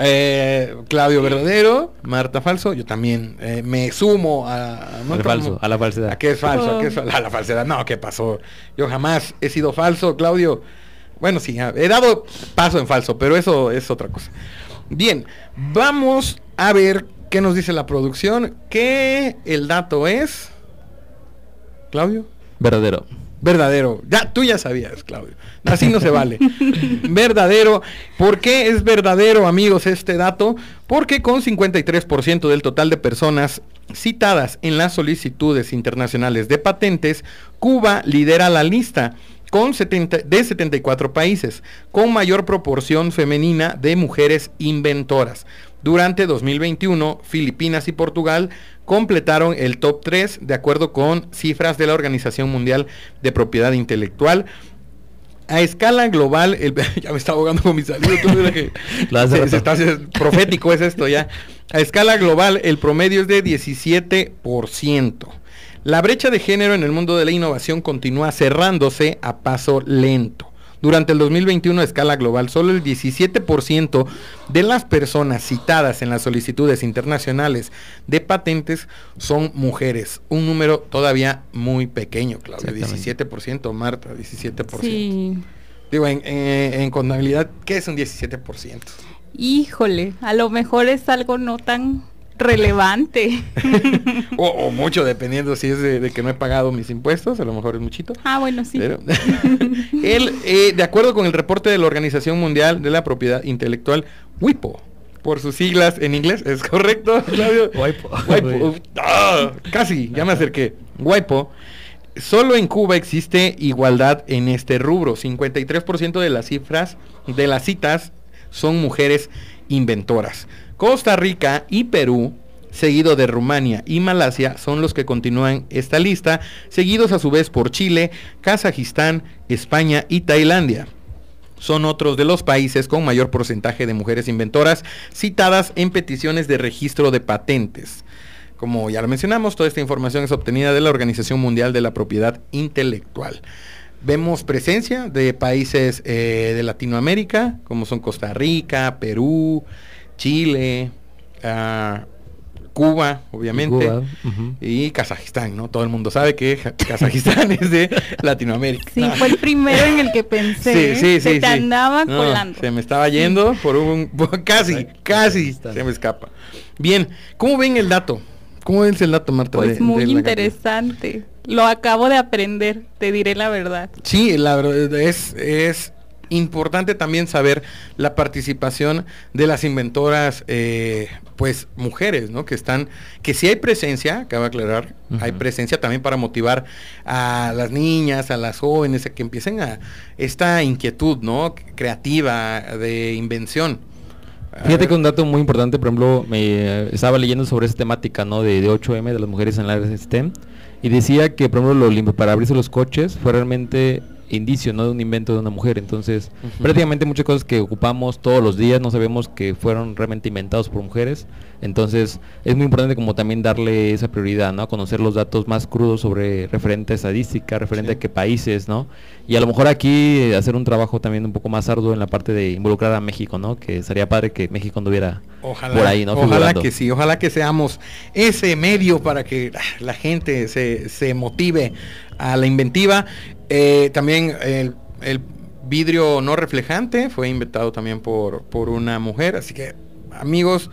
Eh, Claudio verdadero, Marta falso. Yo también eh, me sumo a, a- Al falso, a la falsedad. ¿A qué es falso? ¿A qué es Oh. a la falsedad? No, ¿qué pasó? Yo jamás he sido falso, Claudio. Bueno, sí, he dado paso en falso, pero eso es otra cosa. Bien, vamos a ver qué nos dice la producción. Que el dato es. Claudio. Verdadero. Verdadero. Ya, tú ya sabías, Claudio. Así no se vale. <laughs> verdadero. ¿Por qué es verdadero, amigos, este dato? Porque con 53% del total de personas citadas en las solicitudes internacionales de patentes, Cuba lidera la lista con 70 de 74 países, con mayor proporción femenina de mujeres inventoras. Durante 2021, Filipinas y Portugal completaron el top 3 de acuerdo con cifras de la Organización Mundial de Propiedad Intelectual. A escala global, el- <laughs> ya me está ahogando con mi que <laughs> se- está profético es esto ya. A escala global, el promedio es de 17%. La brecha de género en el mundo de la innovación continúa cerrándose a paso lento. Durante el 2021 a escala global, solo el 17% de las personas citadas en las solicitudes internacionales de patentes son mujeres. Un número todavía muy pequeño, Claudia. Exactamente. 17%, Marta, 17%. Sí. Digo, en, en- en contabilidad, ¿qué es un 17%? Híjole, a lo mejor es algo no tan relevante. <laughs> o, o mucho, dependiendo si es de, de que no he pagado mis impuestos, a lo mejor es muchito. ah, bueno, sí. Pero, <laughs> él, eh, de acuerdo con el reporte de la Organización Mundial de la Propiedad Intelectual, WIPO, por sus siglas en inglés, ¿es correcto, Claudio? WIPO. WIPO. Ah, casi, ya me acerqué. WIPO. Solo en Cuba existe igualdad en este rubro. 53% de las cifras, de las citas, son mujeres inventoras. Costa Rica y Perú, seguido de Rumania y Malasia, son los que continúan esta lista, seguidos a su vez por Chile, Kazajistán, España y Tailandia. Son otros de los países con mayor porcentaje de mujeres inventoras citadas en peticiones de registro de patentes. Como ya lo mencionamos, toda esta información es obtenida de la Organización Mundial de la Propiedad Intelectual. Vemos presencia de países eh, de Latinoamérica, como son Costa Rica, Perú, Chile, ah, Cuba, obviamente, Cuba, y Kazajistán, ¿no? Todo el mundo sabe que Kazajistán <laughs> es de Latinoamérica. Sí, fue el primero en el que pensé. Sí, sí, Se sí. te sí. andaba No, colando. Se me estaba yendo por un... por- casi, casi se me escapa. Bien, ¿cómo ven el dato? ¿Cómo ven el dato, Marta? Pues de- muy de interesante. Lo acabo de aprender, te diré la verdad. Sí, la verdad es, es importante también saber la participación de las inventoras, eh, pues mujeres, ¿no? Que están, que sí hay presencia, cabe aclarar, hay presencia también para motivar a las niñas, a las jóvenes, a que empiecen a esta inquietud, ¿no? Creativa, de invención. Fíjate que un dato muy importante, por ejemplo, me eh, estaba leyendo sobre esa temática, ¿no? De, de 8M de las mujeres en la área STEM y decía que, por ejemplo, lo para abrirse los coches fue realmente indicio, ¿no? De un invento de una mujer. Entonces, prácticamente muchas cosas que ocupamos todos los días no sabemos que fueron realmente inventados por mujeres. Entonces, es muy importante como también darle esa prioridad, ¿no? A conocer los datos más crudos sobre referente a estadística, referente Sí. a qué países, ¿no? Y a lo mejor aquí eh, hacer un trabajo también un poco más arduo en la parte de involucrar a México, ¿no? Que sería padre que México anduviera Ojalá, por ahí, ¿no? ojalá Figurando. que sí, ojalá que seamos ese medio para que ah, la gente se, se motive a la inventiva. Eh, también el, el vidrio no reflejante, fue inventado también por, por una mujer, así que amigos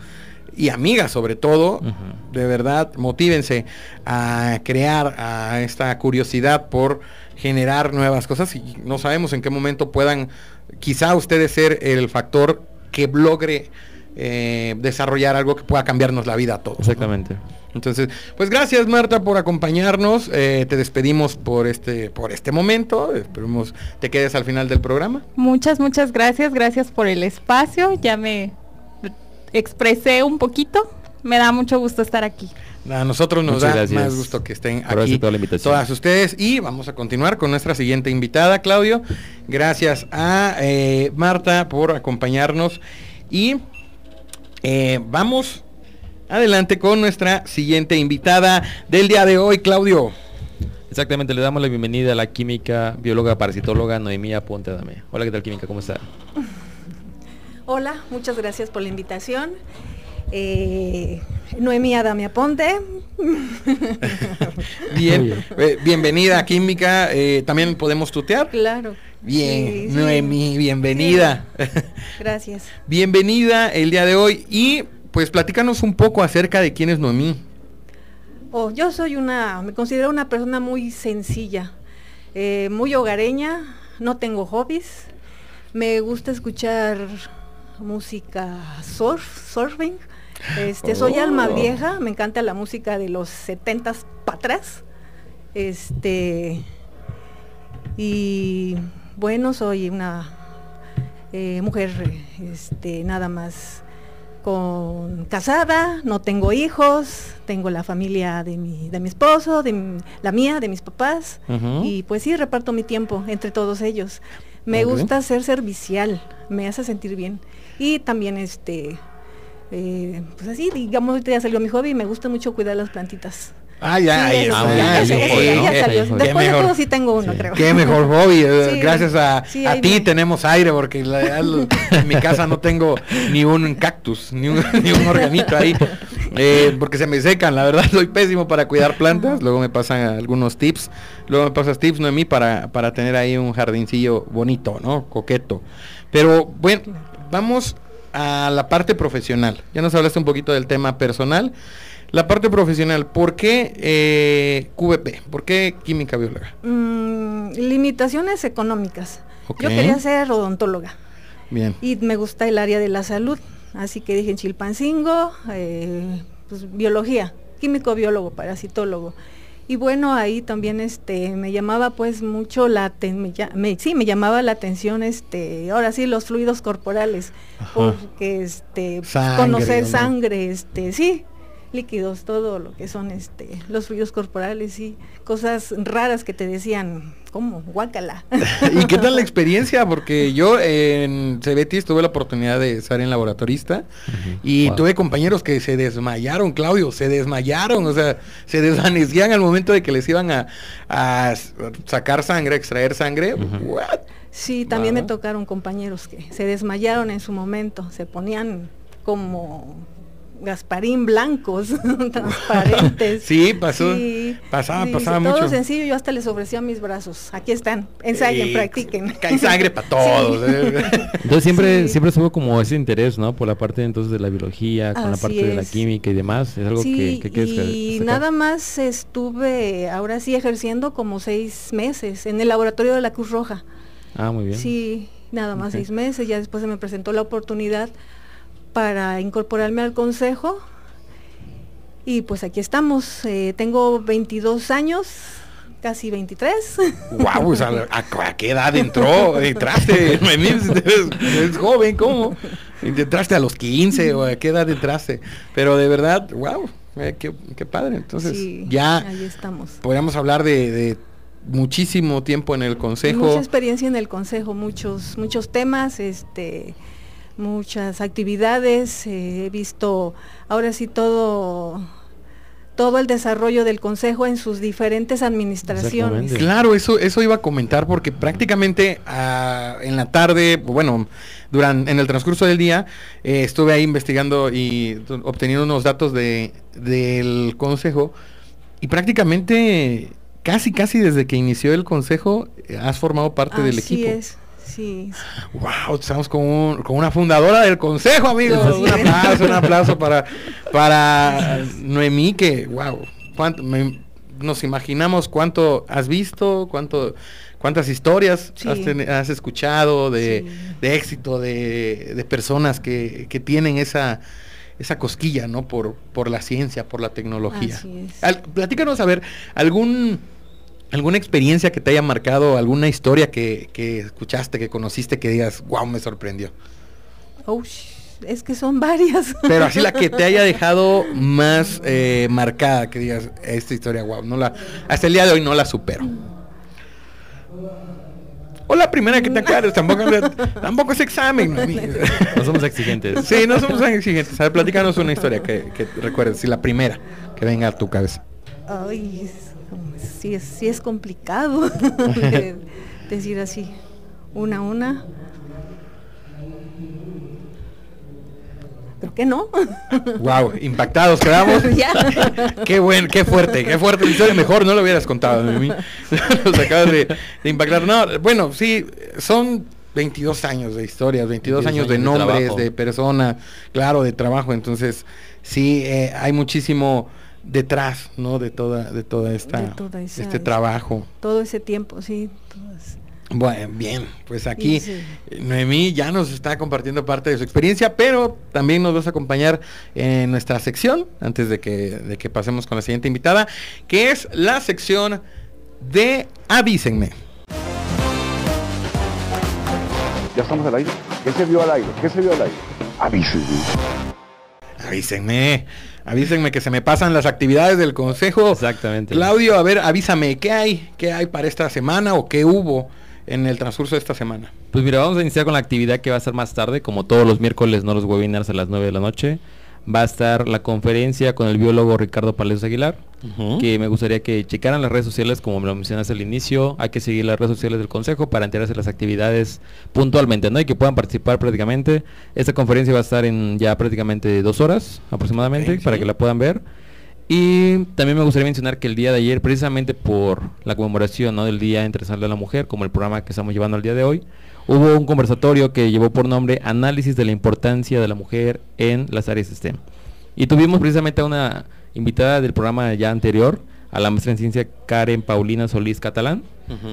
y amigas sobre todo, de verdad, motívense a crear a esta curiosidad por generar nuevas cosas y no sabemos en qué momento puedan quizá ustedes ser el factor que logre eh, desarrollar algo que pueda cambiarnos la vida a todos. ¿no? Entonces, pues gracias Marta por acompañarnos. eh, te despedimos por este, por este momento. Esperemos te quedes al final del programa. Muchas, muchas gracias. Gracias por el espacio. Ya me expresé un poquito. Me da mucho gusto estar aquí. A nosotros nos Muchas da gracias más gusto que estén por aquí aceptar la invitación. todas ustedes y vamos a continuar con nuestra siguiente invitada, Claudio. Gracias a eh, Marta por acompañarnos y eh, vamos adelante con nuestra siguiente invitada del día de hoy, Claudio. Exactamente, le damos la bienvenida a la química, bióloga, parasitóloga Noemía Ponte Adame. Hola, ¿qué tal química? ¿Cómo está? <laughs> Hola, muchas gracias por la invitación. Eh, Noemí Adame Aponte. <laughs> Bien, eh, bienvenida a Química. eh, También podemos tutear. claro. Bien, Sí, sí. Noemí, bienvenida. Gracias. <laughs> bienvenida el día de hoy y pues platícanos un poco acerca de quién es Noemí. Oh, yo soy una, me considero una persona muy sencilla, eh, muy hogareña, no tengo hobbies, me gusta escuchar música surf, surfing. Este, soy alma Oh. vieja, me encanta la música de los setentas para atrás. Este y bueno, soy una eh, mujer este, nada más con casada, no tengo hijos, tengo la familia de mi, de mi esposo, de mi- la mía, de mis papás, y pues sí, reparto mi tiempo entre todos ellos. Me gusta ser servicial, me hace sentir bien. Y también este, eh, pues así, digamos, ya salió mi hobby, me gusta mucho cuidar las plantitas. Ah, ya, Sí, ya, ese- ya, ya ¿no? salió. Después de mejor. todo sí tengo uno, creo. Qué mejor <laughs> hobby, eh, gracias a, a ti tenemos aire porque la- lo- en mi casa no tengo ni un cactus, ni un, <laughs> ni un organito ahí, eh, porque se me secan, la verdad <laughs> soy pésimo para cuidar plantas, luego me pasan algunos tips, luego me pasas tips, Noemí, para, para tener ahí un jardincillo bonito, ¿no? Coqueto. Pero bueno, vamos a la parte profesional, ya nos hablaste un poquito del tema personal, la parte profesional, ¿por qué eh, QVP? ¿Por qué química bióloga? Mm, limitaciones económicas. Yo quería ser odontóloga Bien. y me gusta el área de la salud, así que dije en Chilpancingo, eh, pues biología, químico biólogo, parasitólogo. Y bueno, ahí también este me llamaba pues mucho la me sí, me llamaba la atención este, ahora sí los fluidos corporales, Ajá. porque este Sangre, conocer ¿no? sangre, este, sí, líquidos, todo lo que son este los fluidos corporales y cosas raras que te decían, ¿cómo? Guácala. <laughs> ¿Y qué tal la experiencia? Porque yo en Cebetis tuve la oportunidad de estar en laboratorista y Wow. tuve compañeros que se desmayaron, Claudio, se desmayaron, o sea, se desvanecían al momento de que les iban a, a sacar sangre, extraer sangre. What? Sí, también me tocaron compañeros que se desmayaron en su momento, se ponían como Gasparín blancos, <laughs> transparentes. Sí, pasó. Sí, Pasaba, sí, pasaba todo mucho. sencillo, yo hasta les ofrecía mis brazos. Aquí están, ensayen, practiquen. que hay sangre para <laughs> todos. ¿eh? Entonces siempre, Sí. siempre estuvo como ese interés, ¿no? Por la parte entonces de la biología, con la parte de la química y demás. Es algo Sí, que, que quieres y nada más estuve ahora sí ejerciendo como seis meses en el laboratorio de la Cruz Roja. Ah, muy bien. Sí, nada más seis meses, ya después se me presentó la oportunidad para incorporarme al consejo y pues aquí estamos, eh, tengo 22 años, casi 23. Guau, o sea, ¿a, a qué edad entró? Entraste, <laughs> eres, eres joven, ¿cómo? Entraste a los 15 o a qué edad entraste. Pero de verdad, wow, qué, qué padre. Entonces, Sí, ya ahí estamos. podríamos hablar de, de muchísimo tiempo en el consejo. Mucha experiencia en el consejo, muchos muchos temas, este muchas actividades, eh, he visto ahora sí todo todo el desarrollo del consejo en sus diferentes administraciones. Claro, eso, eso iba a comentar porque prácticamente ah, en la tarde, bueno, durante, en el transcurso del día, eh, estuve ahí investigando y obteniendo unos datos de, del consejo y prácticamente casi, casi desde que inició el consejo eh, has formado parte del Así equipo. es. Sí, Wow, estamos con, un- con una fundadora del consejo, amigos. Un aplauso, un aplauso para, para Noemí, que, wow, cuánto, me- nos imaginamos cuánto has visto, cuánto, cuántas historias Sí. has, ten- has escuchado de, Sí. de éxito, de, de personas que, que tienen esa, esa cosquilla, ¿no? Por, por la ciencia, por la tecnología. Así es. Al- platícanos, a ver, algún alguna experiencia que te haya marcado, alguna historia que, que escuchaste, que conociste, que digas, wow, me sorprendió. Ush, es que son varias. Pero así la que te haya <laughs> dejado más eh, marcada, que digas, esta historia, wow, no la, hasta el día de hoy no la supero. O la primera que te acuerdes, tampoco, tampoco es examen. ¿no? No somos exigentes. Sí, no somos tan exigentes. A ver, platícanos una historia que, que recuerdes, si la primera que venga a tu cabeza. Ay, sí, es, sí es complicado <laughs> de- decir así, una a una. Creo que no. <laughs> Wow, impactados quedamos. <laughs> Ya. Qué buen, qué fuerte, qué fuerte la historia. Mejor no lo hubieras contado de mí. Nos acabas de, de impactar. No, bueno, sí, son 22 años de historias, 22, 22 años de años de nombres, trabajo. de persona, claro, de trabajo. Entonces, sí, eh, hay muchísimo detrás, ¿no? De toda, de toda esta, De toda esa- este trabajo. Todo ese tiempo, sí. todas. Bueno, bien, pues aquí Sí. eh, Noemí ya nos está compartiendo parte de su experiencia, pero también nos vas a acompañar en nuestra sección, antes de que, de que pasemos con la siguiente invitada, que es la sección de Avísenme. Ya estamos al aire. ¿Qué se vio al aire? ¿Qué se vio al aire? Avísenme. Avísenme, avísenme que se me pasan las actividades del consejo. Exactamente. Claudio, a ver, avísame, ¿qué hay? ¿Qué hay para esta semana o qué hubo en el transcurso de esta semana? Pues mira, vamos a iniciar con la actividad que va a ser más tarde, como todos los miércoles, no los webinars a las 9 de la noche. Va a estar la conferencia con el biólogo Ricardo Palacios Aguilar, que me gustaría que checaran las redes sociales, como me lo mencionaste al inicio. Hay que seguir las redes sociales del Consejo para enterarse de las actividades puntualmente, ¿no? Y que puedan participar prácticamente. Esta conferencia va a estar en ya prácticamente dos horas aproximadamente, para sí. que la puedan ver. Y también me gustaría mencionar que el día de ayer, precisamente por la conmemoración ¿no? del Día Internacional de la Mujer, como el programa que estamos llevando al día de hoy, hubo un conversatorio que llevó por nombre Análisis de la importancia de la mujer en las áreas STEM. Y tuvimos precisamente a una invitada del programa ya anterior, a la maestra en ciencia Karen Paulina Solís Catalán.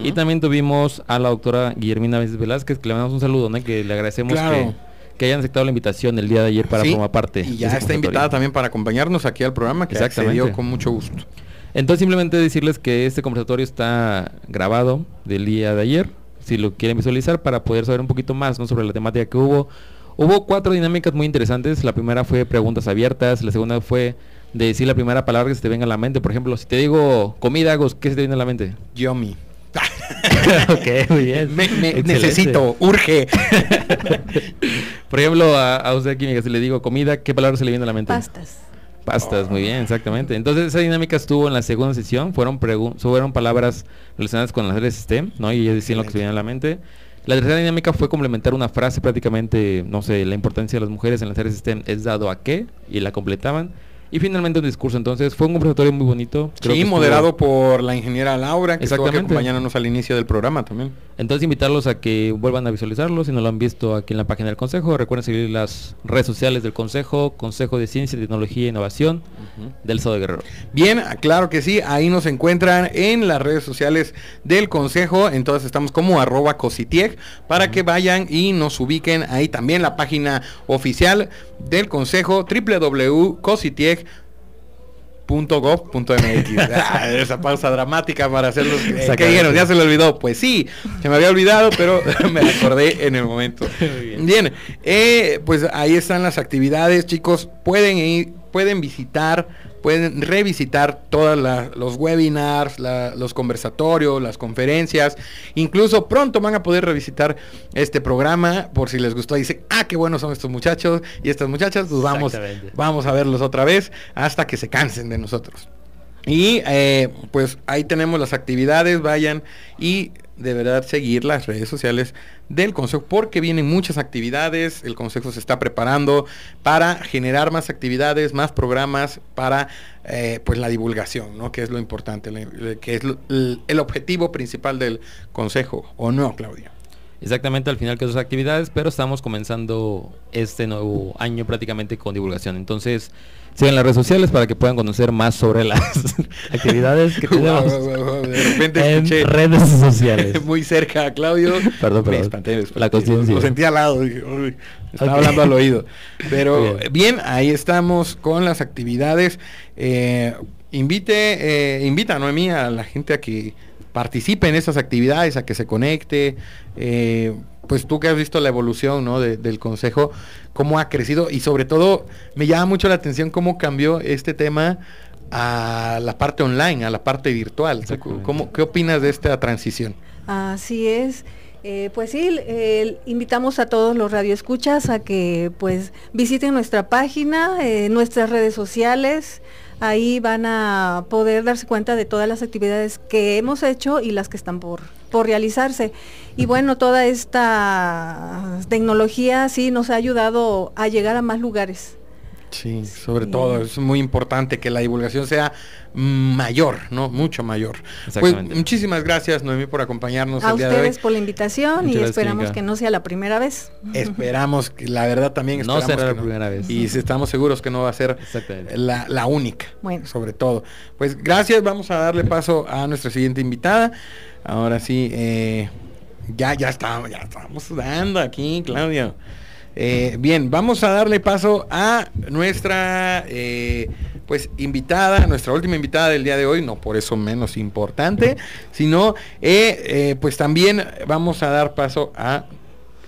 Y también tuvimos a la doctora Guillermina Veces Velázquez, que le mandamos un saludo, que le agradecemos Claro. que, que hayan aceptado la invitación el día de ayer para Sí, formar parte. Y ya está invitada también para acompañarnos aquí al programa, que Exactamente. accedió con mucho gusto. Entonces simplemente decirles que este conversatorio está grabado del día de ayer, si lo quieren visualizar para poder saber un poquito más ¿no? sobre la temática que hubo. Hubo cuatro dinámicas muy interesantes. La primera fue preguntas abiertas, la segunda fue de decir la primera palabra que se te venga a la mente. Por ejemplo, si te digo comida, ¿qué se te viene a la mente? Yomi. <laughs> ok, muy bien. Me, necesito, urge. <laughs> Por ejemplo, a, a usted aquí, si le digo comida, ¿qué palabra se le viene a la mente? Pastas. Pastas, muy bien, exactamente. Entonces esa dinámica estuvo en la segunda sesión, fueron fueron palabras relacionadas con las áreas STEM, ¿no? Y ellos decían lo que se viene a la mente. La tercera dinámica fue complementar una frase prácticamente, no sé, la importancia de las mujeres en las áreas STEM es dado a qué, y la completaban. Y finalmente un discurso, entonces fue un conversatorio muy bonito. creo que Sí, estuvo- moderado por la ingeniera Laura, que estuvo aquí acompañándonos al inicio del programa también. Entonces invitarlos a que vuelvan a visualizarlo, si no lo han visto aquí en la página del Consejo. Recuerden seguir las redes sociales del Consejo, Consejo de Ciencia, Tecnología e Innovación del Estado de Guerrero. Bien, claro que sí, ahí nos encuentran en las redes sociales del Consejo, entonces estamos como arroba cositieg, para que vayan y nos ubiquen ahí también la página oficial del Consejo, www.cositieg.gov.mx. <laughs> Ah, esa pausa dramática para hacerlos que Exactamente. dijeron, ya se le olvidó. Pues sí, se me había olvidado, pero <laughs> me acordé en el momento. <laughs> Bien, eh, pues ahí están las actividades, chicos. Pueden ir, pueden visitar, pueden revisitar todos los webinars, la- los conversatorios, las conferencias. Incluso pronto van a poder revisitar este programa por si les gustó. Dicen, ah, qué buenos son estos muchachos y estas muchachas. Pues vamos, vamos a verlos otra vez hasta que se cansen de nosotros. Y eh, pues ahí tenemos las actividades, vayan y de verdad seguir las redes sociales del Consejo porque vienen muchas actividades, el Consejo se está preparando para generar más actividades, más programas para eh, pues la divulgación, ¿no? Que es lo importante, que es el objetivo principal del Consejo, ¿o no, Claudia? exactamente al final que sus actividades, pero estamos comenzando este nuevo año prácticamente con divulgación. Entonces, sigan las redes sociales para que puedan conocer más sobre las <laughs> actividades que <laughs> tenemos De repente en escuché redes sociales. <laughs> muy cerca a Claudio. Perdón, Me perdón. espanté, me espanté. La conciencia. Lo sentí al lado. dije, "Uy, me estaba hablando al oído. Pero Bien. bien. ahí estamos con las actividades. Eh, invite, eh, invita a Noemí a la gente a que participe en esas actividades, a que se conecte. eh, pues tú que has visto la evolución ¿no? de- del consejo, cómo ha crecido y sobre todo me llama mucho la atención cómo cambió este tema a la parte online, a la parte virtual. ¿Cómo, ¿Qué opinas de esta transición? Así es. Eh, pues sí, eh, invitamos a todos los radioescuchas a que pues visiten nuestra página, eh, nuestras redes sociales. Ahí van a poder darse cuenta de todas las actividades que hemos hecho y las que están por, por realizarse. Y bueno, toda esta tecnología sí nos ha ayudado a llegar a más lugares. Sí, sobre Sí. todo es muy importante que la divulgación sea mayor, ¿no? Mucho mayor. Pues muchísimas gracias, Noemí, por acompañarnos A el día de hoy. ustedes por la invitación Muchas y gracias, esperamos Kinga. que no sea la primera vez. Esperamos, que, la verdad también No esperamos será que la primera vez. Y si estamos seguros que no va a ser la, la única, Bueno. sobre todo. Pues gracias, vamos a darle paso a nuestra siguiente invitada. Ahora sí, eh, ya, ya estamos, ya estamos sudando aquí, Claudio. Eh, bien, vamos a darle paso a nuestra eh, pues invitada, nuestra última invitada del día de hoy, no por eso menos importante, sino eh, eh, pues también vamos a dar paso a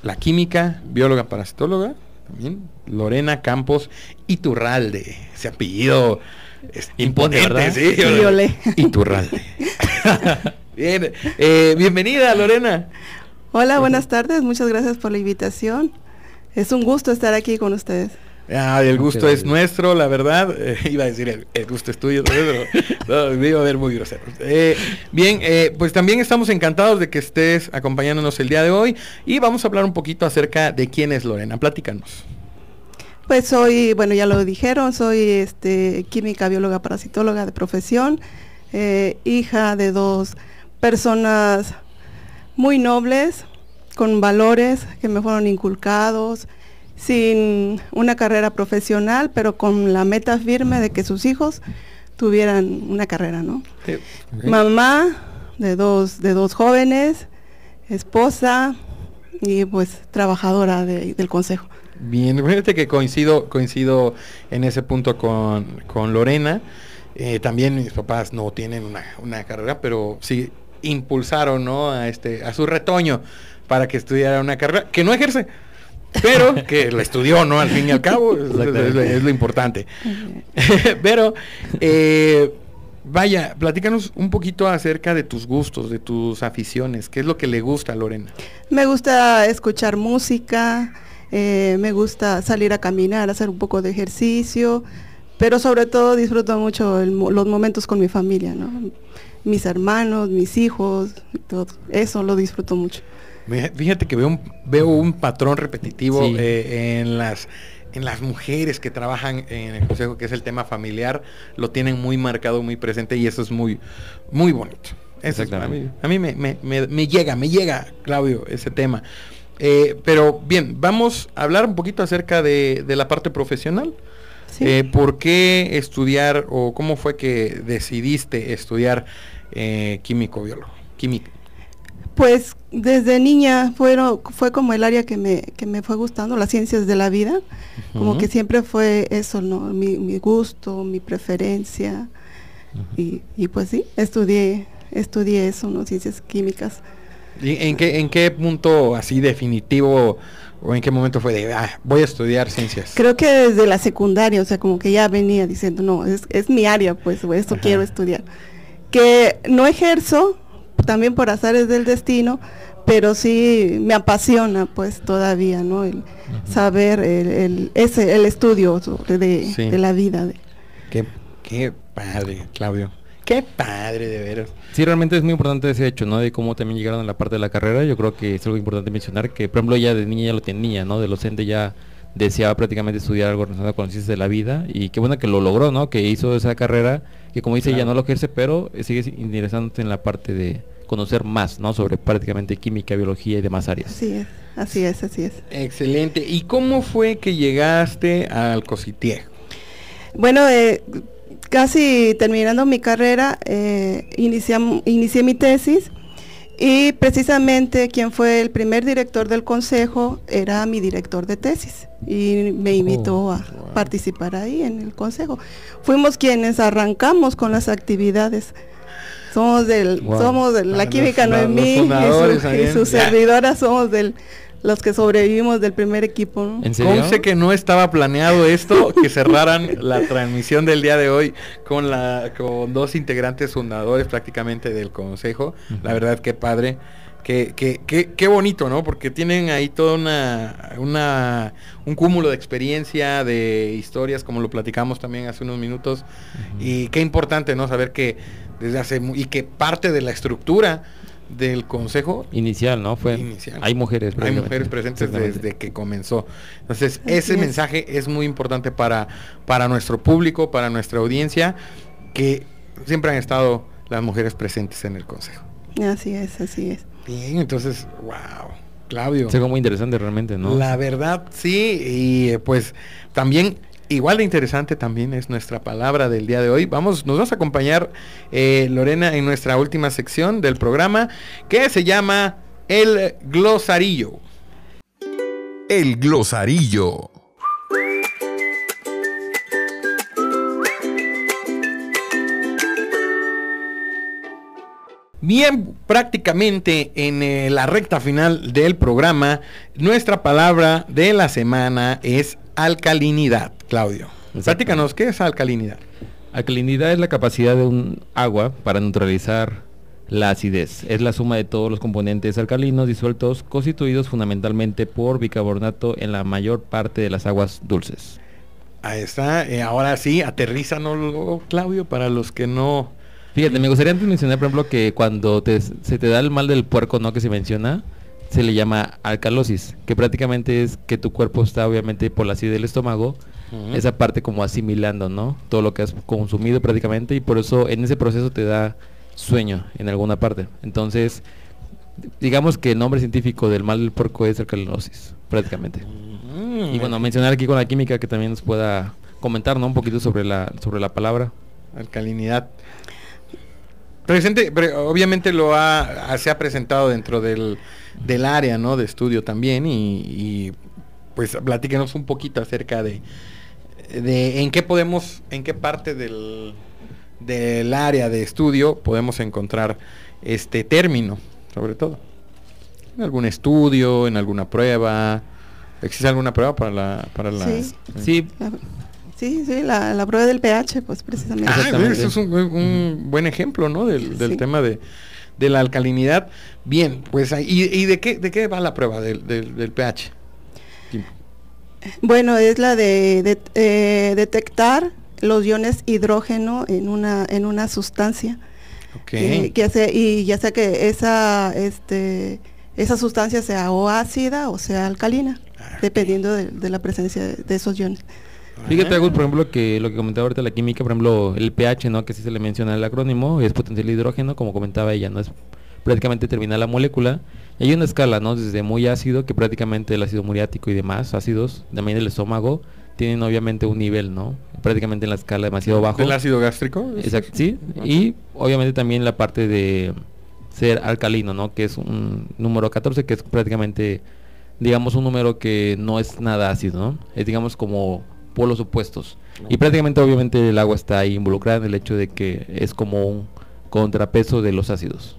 la química, bióloga parasitóloga, también Lorena Campos Iturralde, ese apellido es Impone, imponente, ¿verdad? sí. Iturralde. <laughs> Bien, eh, bienvenida Lorena. Hola, buenas tardes. Muchas gracias por la invitación. Es un gusto estar aquí con ustedes. Ah, el gusto Muchas es gracias. nuestro, la verdad. <laughs> Eh, iba a decir el, el gusto es tuyo, pero <laughs> no, me iba a ver muy grosero. Eh, bien, eh, pues también estamos encantados de que estés acompañándonos el día de hoy y vamos a hablar un poquito acerca de quién es Lorena. Platícanos. Pues soy, bueno, ya lo dijeron, soy este, química, bióloga, parasitóloga de profesión, eh, hija de dos personas muy nobles, con valores que me fueron inculcados, sin una carrera profesional, pero con la meta firme de que sus hijos tuvieran una carrera, ¿no? Mamá de dos, de dos jóvenes, esposa y pues trabajadora de- del consejo. Bien, fíjate que coincido, coincido en ese punto con, con Lorena. Eh, también mis papás no tienen una, una carrera, pero sí impulsaron ¿no? a este, a su retoño para que estudiara una carrera que no ejerce, pero que la estudió, ¿no? Al fin y al cabo, es, lo- importante. <laughs> pero, eh, vaya, platícanos un poquito acerca de tus gustos, de tus aficiones. ¿Qué es lo que le gusta a Lorena? Me gusta escuchar música, eh, me gusta salir a caminar, hacer un poco de ejercicio, pero sobre todo disfruto mucho el los momentos con mi familia, ¿no? Mis hermanos, mis hijos, todo. Eso lo disfruto mucho. Fíjate- que veo un, veo un patrón repetitivo Sí. eh, en las en las mujeres que trabajan en el consejo, que es el tema familiar, lo tienen muy marcado, muy presente y eso es muy, muy bonito. Eso es- a mí, Exactamente. a mí me, me- me- me llega, me llega, Claudio, ese tema. Eh, pero bien, vamos a hablar un poquito acerca de, de la parte profesional. Sí. Eh, ¿Por qué estudiar o cómo fue que decidiste estudiar eh, químico biólogo? Química. Pues desde niña fueron, fue como el área que me, que me fue gustando, las ciencias de la vida, como que siempre fue eso, ¿no? Mi, mi gusto, mi preferencia. y, y pues sí, estudié, estudié eso, ¿no? Ciencias químicas. ¿Y en qué, en qué punto así definitivo o en qué momento fue de, ah, voy a estudiar ciencias? Creo que desde la secundaria, o sea, como que ya venía diciendo, no, es, es mi área, pues, esto Ajá. quiero estudiar. Que no ejerzo, también por azares del destino, pero sí me apasiona, pues, todavía, ¿no? El saber el, el, ese, el estudio de, Sí. de la vida. de- Qué, qué padre, Claudio. Qué padre, de veras. Sí, realmente es muy importante ese hecho, ¿no? De cómo también llegaron a la parte de la carrera. Yo creo que es algo importante mencionar que, por ejemplo, ella de niña ya lo tenía, ¿no? De docente ya deseaba prácticamente estudiar algo relacionado con ciencias de la vida y qué bueno que lo logró, ¿no? Que hizo esa carrera que como dice ella Claro. no lo ejerce, pero eh, sigue interesante en la parte de conocer más, ¿no? Sobre prácticamente química, biología y demás áreas. Así es, así es, así es. Excelente. ¿Y cómo fue que llegaste al Cositieg? Bueno, eh, casi terminando mi carrera, eh, inicié mi tesis y precisamente quien fue el primer director del consejo era mi director de tesis y me invitó a wow. participar ahí en el consejo. Fuimos quienes arrancamos con las actividades. Somos del, Wow. somos de la química Noemí y su, y su servidora somos del los que sobrevivimos del primer equipo. ¿no? ¿En serio? Conste que no estaba planeado esto, que cerraran la transmisión del día de hoy con la con dos integrantes fundadores prácticamente del consejo. La verdad que padre, que, que, que- qué bonito, ¿no? Porque tienen ahí toda una, una un cúmulo de experiencia, de historias, como lo platicamos también hace unos minutos. Y qué importante, ¿no? Saber que desde hace mu- y que parte de la estructura del consejo Inicial, ¿no? Fue Inicial. hay mujeres, hay mujeres presentes desde que comenzó. Entonces, Así ese es. mensaje es muy importante para, para nuestro público, para nuestra audiencia, que siempre han estado las mujeres presentes en el consejo. Así es, así es. Bien, entonces, wow, Claudio. Es algo muy interesante realmente, ¿no? La verdad, sí, y eh, pues también igual de interesante también es nuestra palabra del día de hoy. Vamos, nos vas a acompañar eh, Lorena en nuestra última sección del programa que se llama el glosarillo. El glosarillo. Bien, prácticamente en eh, la recta final del programa, nuestra palabra de la semana es alcalinidad, Claudio. Platícanos, ¿qué es alcalinidad? Alcalinidad es la capacidad de un agua para neutralizar la acidez. Es la suma de todos los componentes alcalinos disueltos constituidos fundamentalmente por bicarbonato en la mayor parte de las aguas dulces. Ahí está, eh, ahora sí, aterrízanoslo, Claudio, para los que no... Fíjate, me gustaría antes mencionar, por ejemplo, que cuando te- se te da el mal del puerco, ¿no? Que se menciona, se le llama alcalosis, que prácticamente es que tu cuerpo está obviamente por la acidez del estómago, esa parte como asimilando, ¿no? Todo lo que has consumido prácticamente y por eso en ese proceso te da sueño en alguna parte. Entonces, digamos que el nombre científico del mal del puerco es alcalosis, prácticamente. Mm, Y bueno, mencionar aquí con la química que también nos pueda comentar, ¿no? Un poquito sobre la sobre la palabra. alcalinidad. Presente, pre- obviamente lo ha- se ha presentado dentro del, del área, ¿no? De estudio también y, y, pues platíquenos un poquito acerca de, de en qué podemos, en qué parte del, del área de estudio podemos encontrar este término, sobre todo. ¿En algún estudio, en alguna prueba? ¿Existe alguna prueba para la... Para la Sí. Sí, La- Sí, sí, la, la prueba del pH, pues precisamente. Ah, eso es un, un buen ejemplo, ¿no? Del, del Sí. tema de, de la alcalinidad. Bien, pues ahí- ¿y, y de qué de qué va la prueba del, del- del pH? Bueno, es la de, de- eh, detectar los iones hidrógeno en una en una sustancia. Eh, que hace, y ya sea que esa este esa sustancia sea o ácida o sea alcalina, Ah, dependiendo de, de la presencia de, de esos iones. Fíjate, Agus, por ejemplo, que lo que comentaba ahorita la química, por ejemplo, el pH, ¿no? Que sí se le menciona el acrónimo, es potencial hidrógeno, como comentaba ella, ¿no? Es prácticamente terminar la molécula. Y hay una escala, ¿no? Desde muy ácido, que prácticamente el ácido muriático y demás ácidos, también el estómago, tienen obviamente un nivel, ¿no? Prácticamente en la escala demasiado bajo. ¿Del ácido gástrico? Exacto, sí. Y obviamente también la parte de ser alcalino, ¿no? Que es un número 14, que es prácticamente, digamos, un número que no es nada ácido, ¿no? Es, digamos, como polos opuestos. Y prácticamente, obviamente, el agua está ahí involucrada en el hecho de que es como un contrapeso de los ácidos.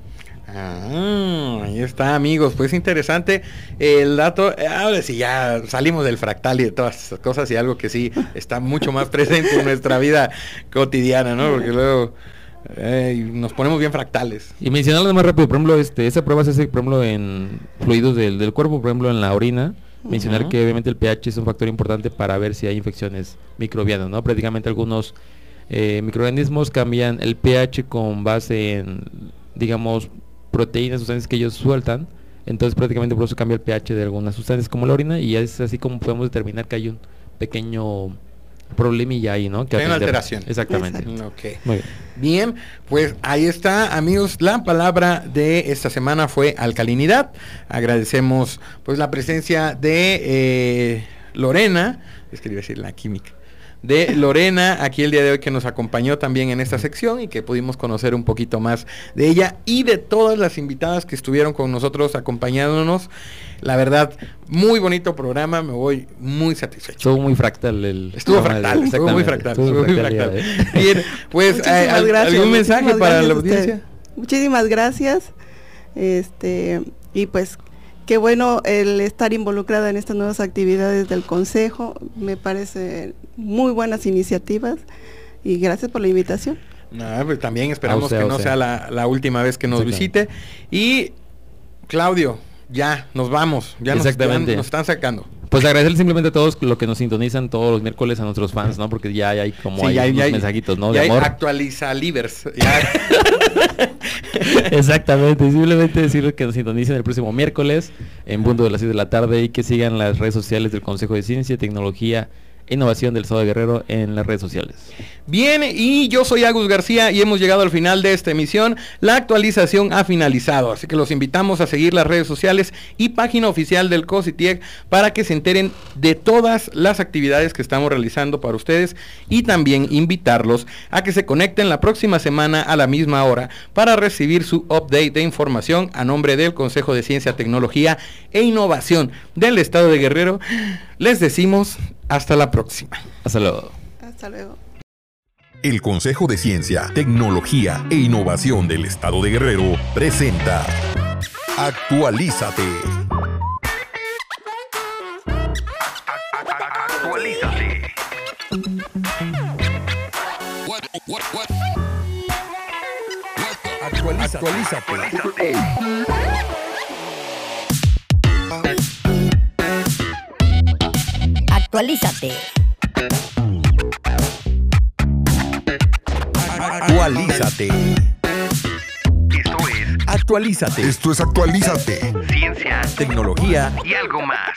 Ah, ahí está, amigos. Pues interesante el dato. Eh, Ahora sí, ya salimos del fractal y de todas esas cosas y algo que sí está mucho más presente en nuestra vida cotidiana, ¿no? Porque luego eh, nos ponemos bien fractales. Y mencionarlo más rápido, por ejemplo, este, esa prueba se hace, por ejemplo, en fluidos del, del cuerpo, por ejemplo, en la orina. Mencionar que obviamente el pH es un factor importante para ver si hay infecciones microbianas, ¿no? Prácticamente algunos eh, microorganismos cambian el pH con base en, digamos, proteínas, sustancias que ellos sueltan Entonces prácticamente por eso cambia el pH de algunas sustancias como la orina y es así como podemos determinar que hay un pequeño problemilla ahí, ¿no? Que Hay una alteración. Exactamente. Exacto. <laughs> Ok. Muy bien. Bien, pues ahí está, amigos. La palabra de esta semana fue alcalinidad. Agradecemos pues la presencia de eh, Lorena, es que iba a decir la química, de <laughs> Lorena aquí el día de hoy que nos acompañó también en esta sección y que pudimos conocer un poquito más de ella y de todas las invitadas que estuvieron con nosotros acompañándonos. La verdad, muy bonito programa, me voy muy satisfecho. Estuvo muy fractal el... Estuvo fractal, estuvo muy exactamente, fractal, estuvo muy. Bien, pues Muchísimas eh, gracias, algún mensaje para la audiencia. Muchísimas gracias. Este, y pues qué bueno el estar involucrada en estas nuevas actividades del consejo. Me parece muy buenas iniciativas y gracias por la invitación. No, pues también esperamos usted, que no sea la, la última vez que nos visite. Y Claudio, ya nos vamos, ya nos, están sacando. Pues agradecer simplemente a todos lo que nos sintonizan todos los miércoles a nuestros fans, ¿no? Porque ya hay como Sí, hay ya hay- unos ya hay- mensajitos, ¿no? ya De hay amor. actualiza livers. <laughs> Exactamente, simplemente decirles que nos sintonicen el próximo miércoles en punto de las 6 de la tarde y que sigan las redes sociales del Consejo de Ciencia, Tecnología e Innovación del Estado de Guerrero en las redes sociales. Bien, y yo soy Agus García y hemos llegado al final de esta emisión. La actualización ha finalizado, así que los invitamos a seguir las redes sociales y página oficial del COSITIEC para que se enteren de todas las actividades que estamos realizando para ustedes y también invitarlos a que se conecten la próxima semana a la misma hora para recibir su update de información a nombre del Consejo de Ciencia, Tecnología e Innovación del Estado de Guerrero. Les decimos hasta la próxima. Hasta luego. Hasta luego. El Consejo de Ciencia, Tecnología e Innovación del Estado de Guerrero presenta Actualízate. Actualízate. Actualízate. Actualízate. Actualízate. Esto es Actualízate. Esto es Actualízate. ciencia Tecnología y algo más.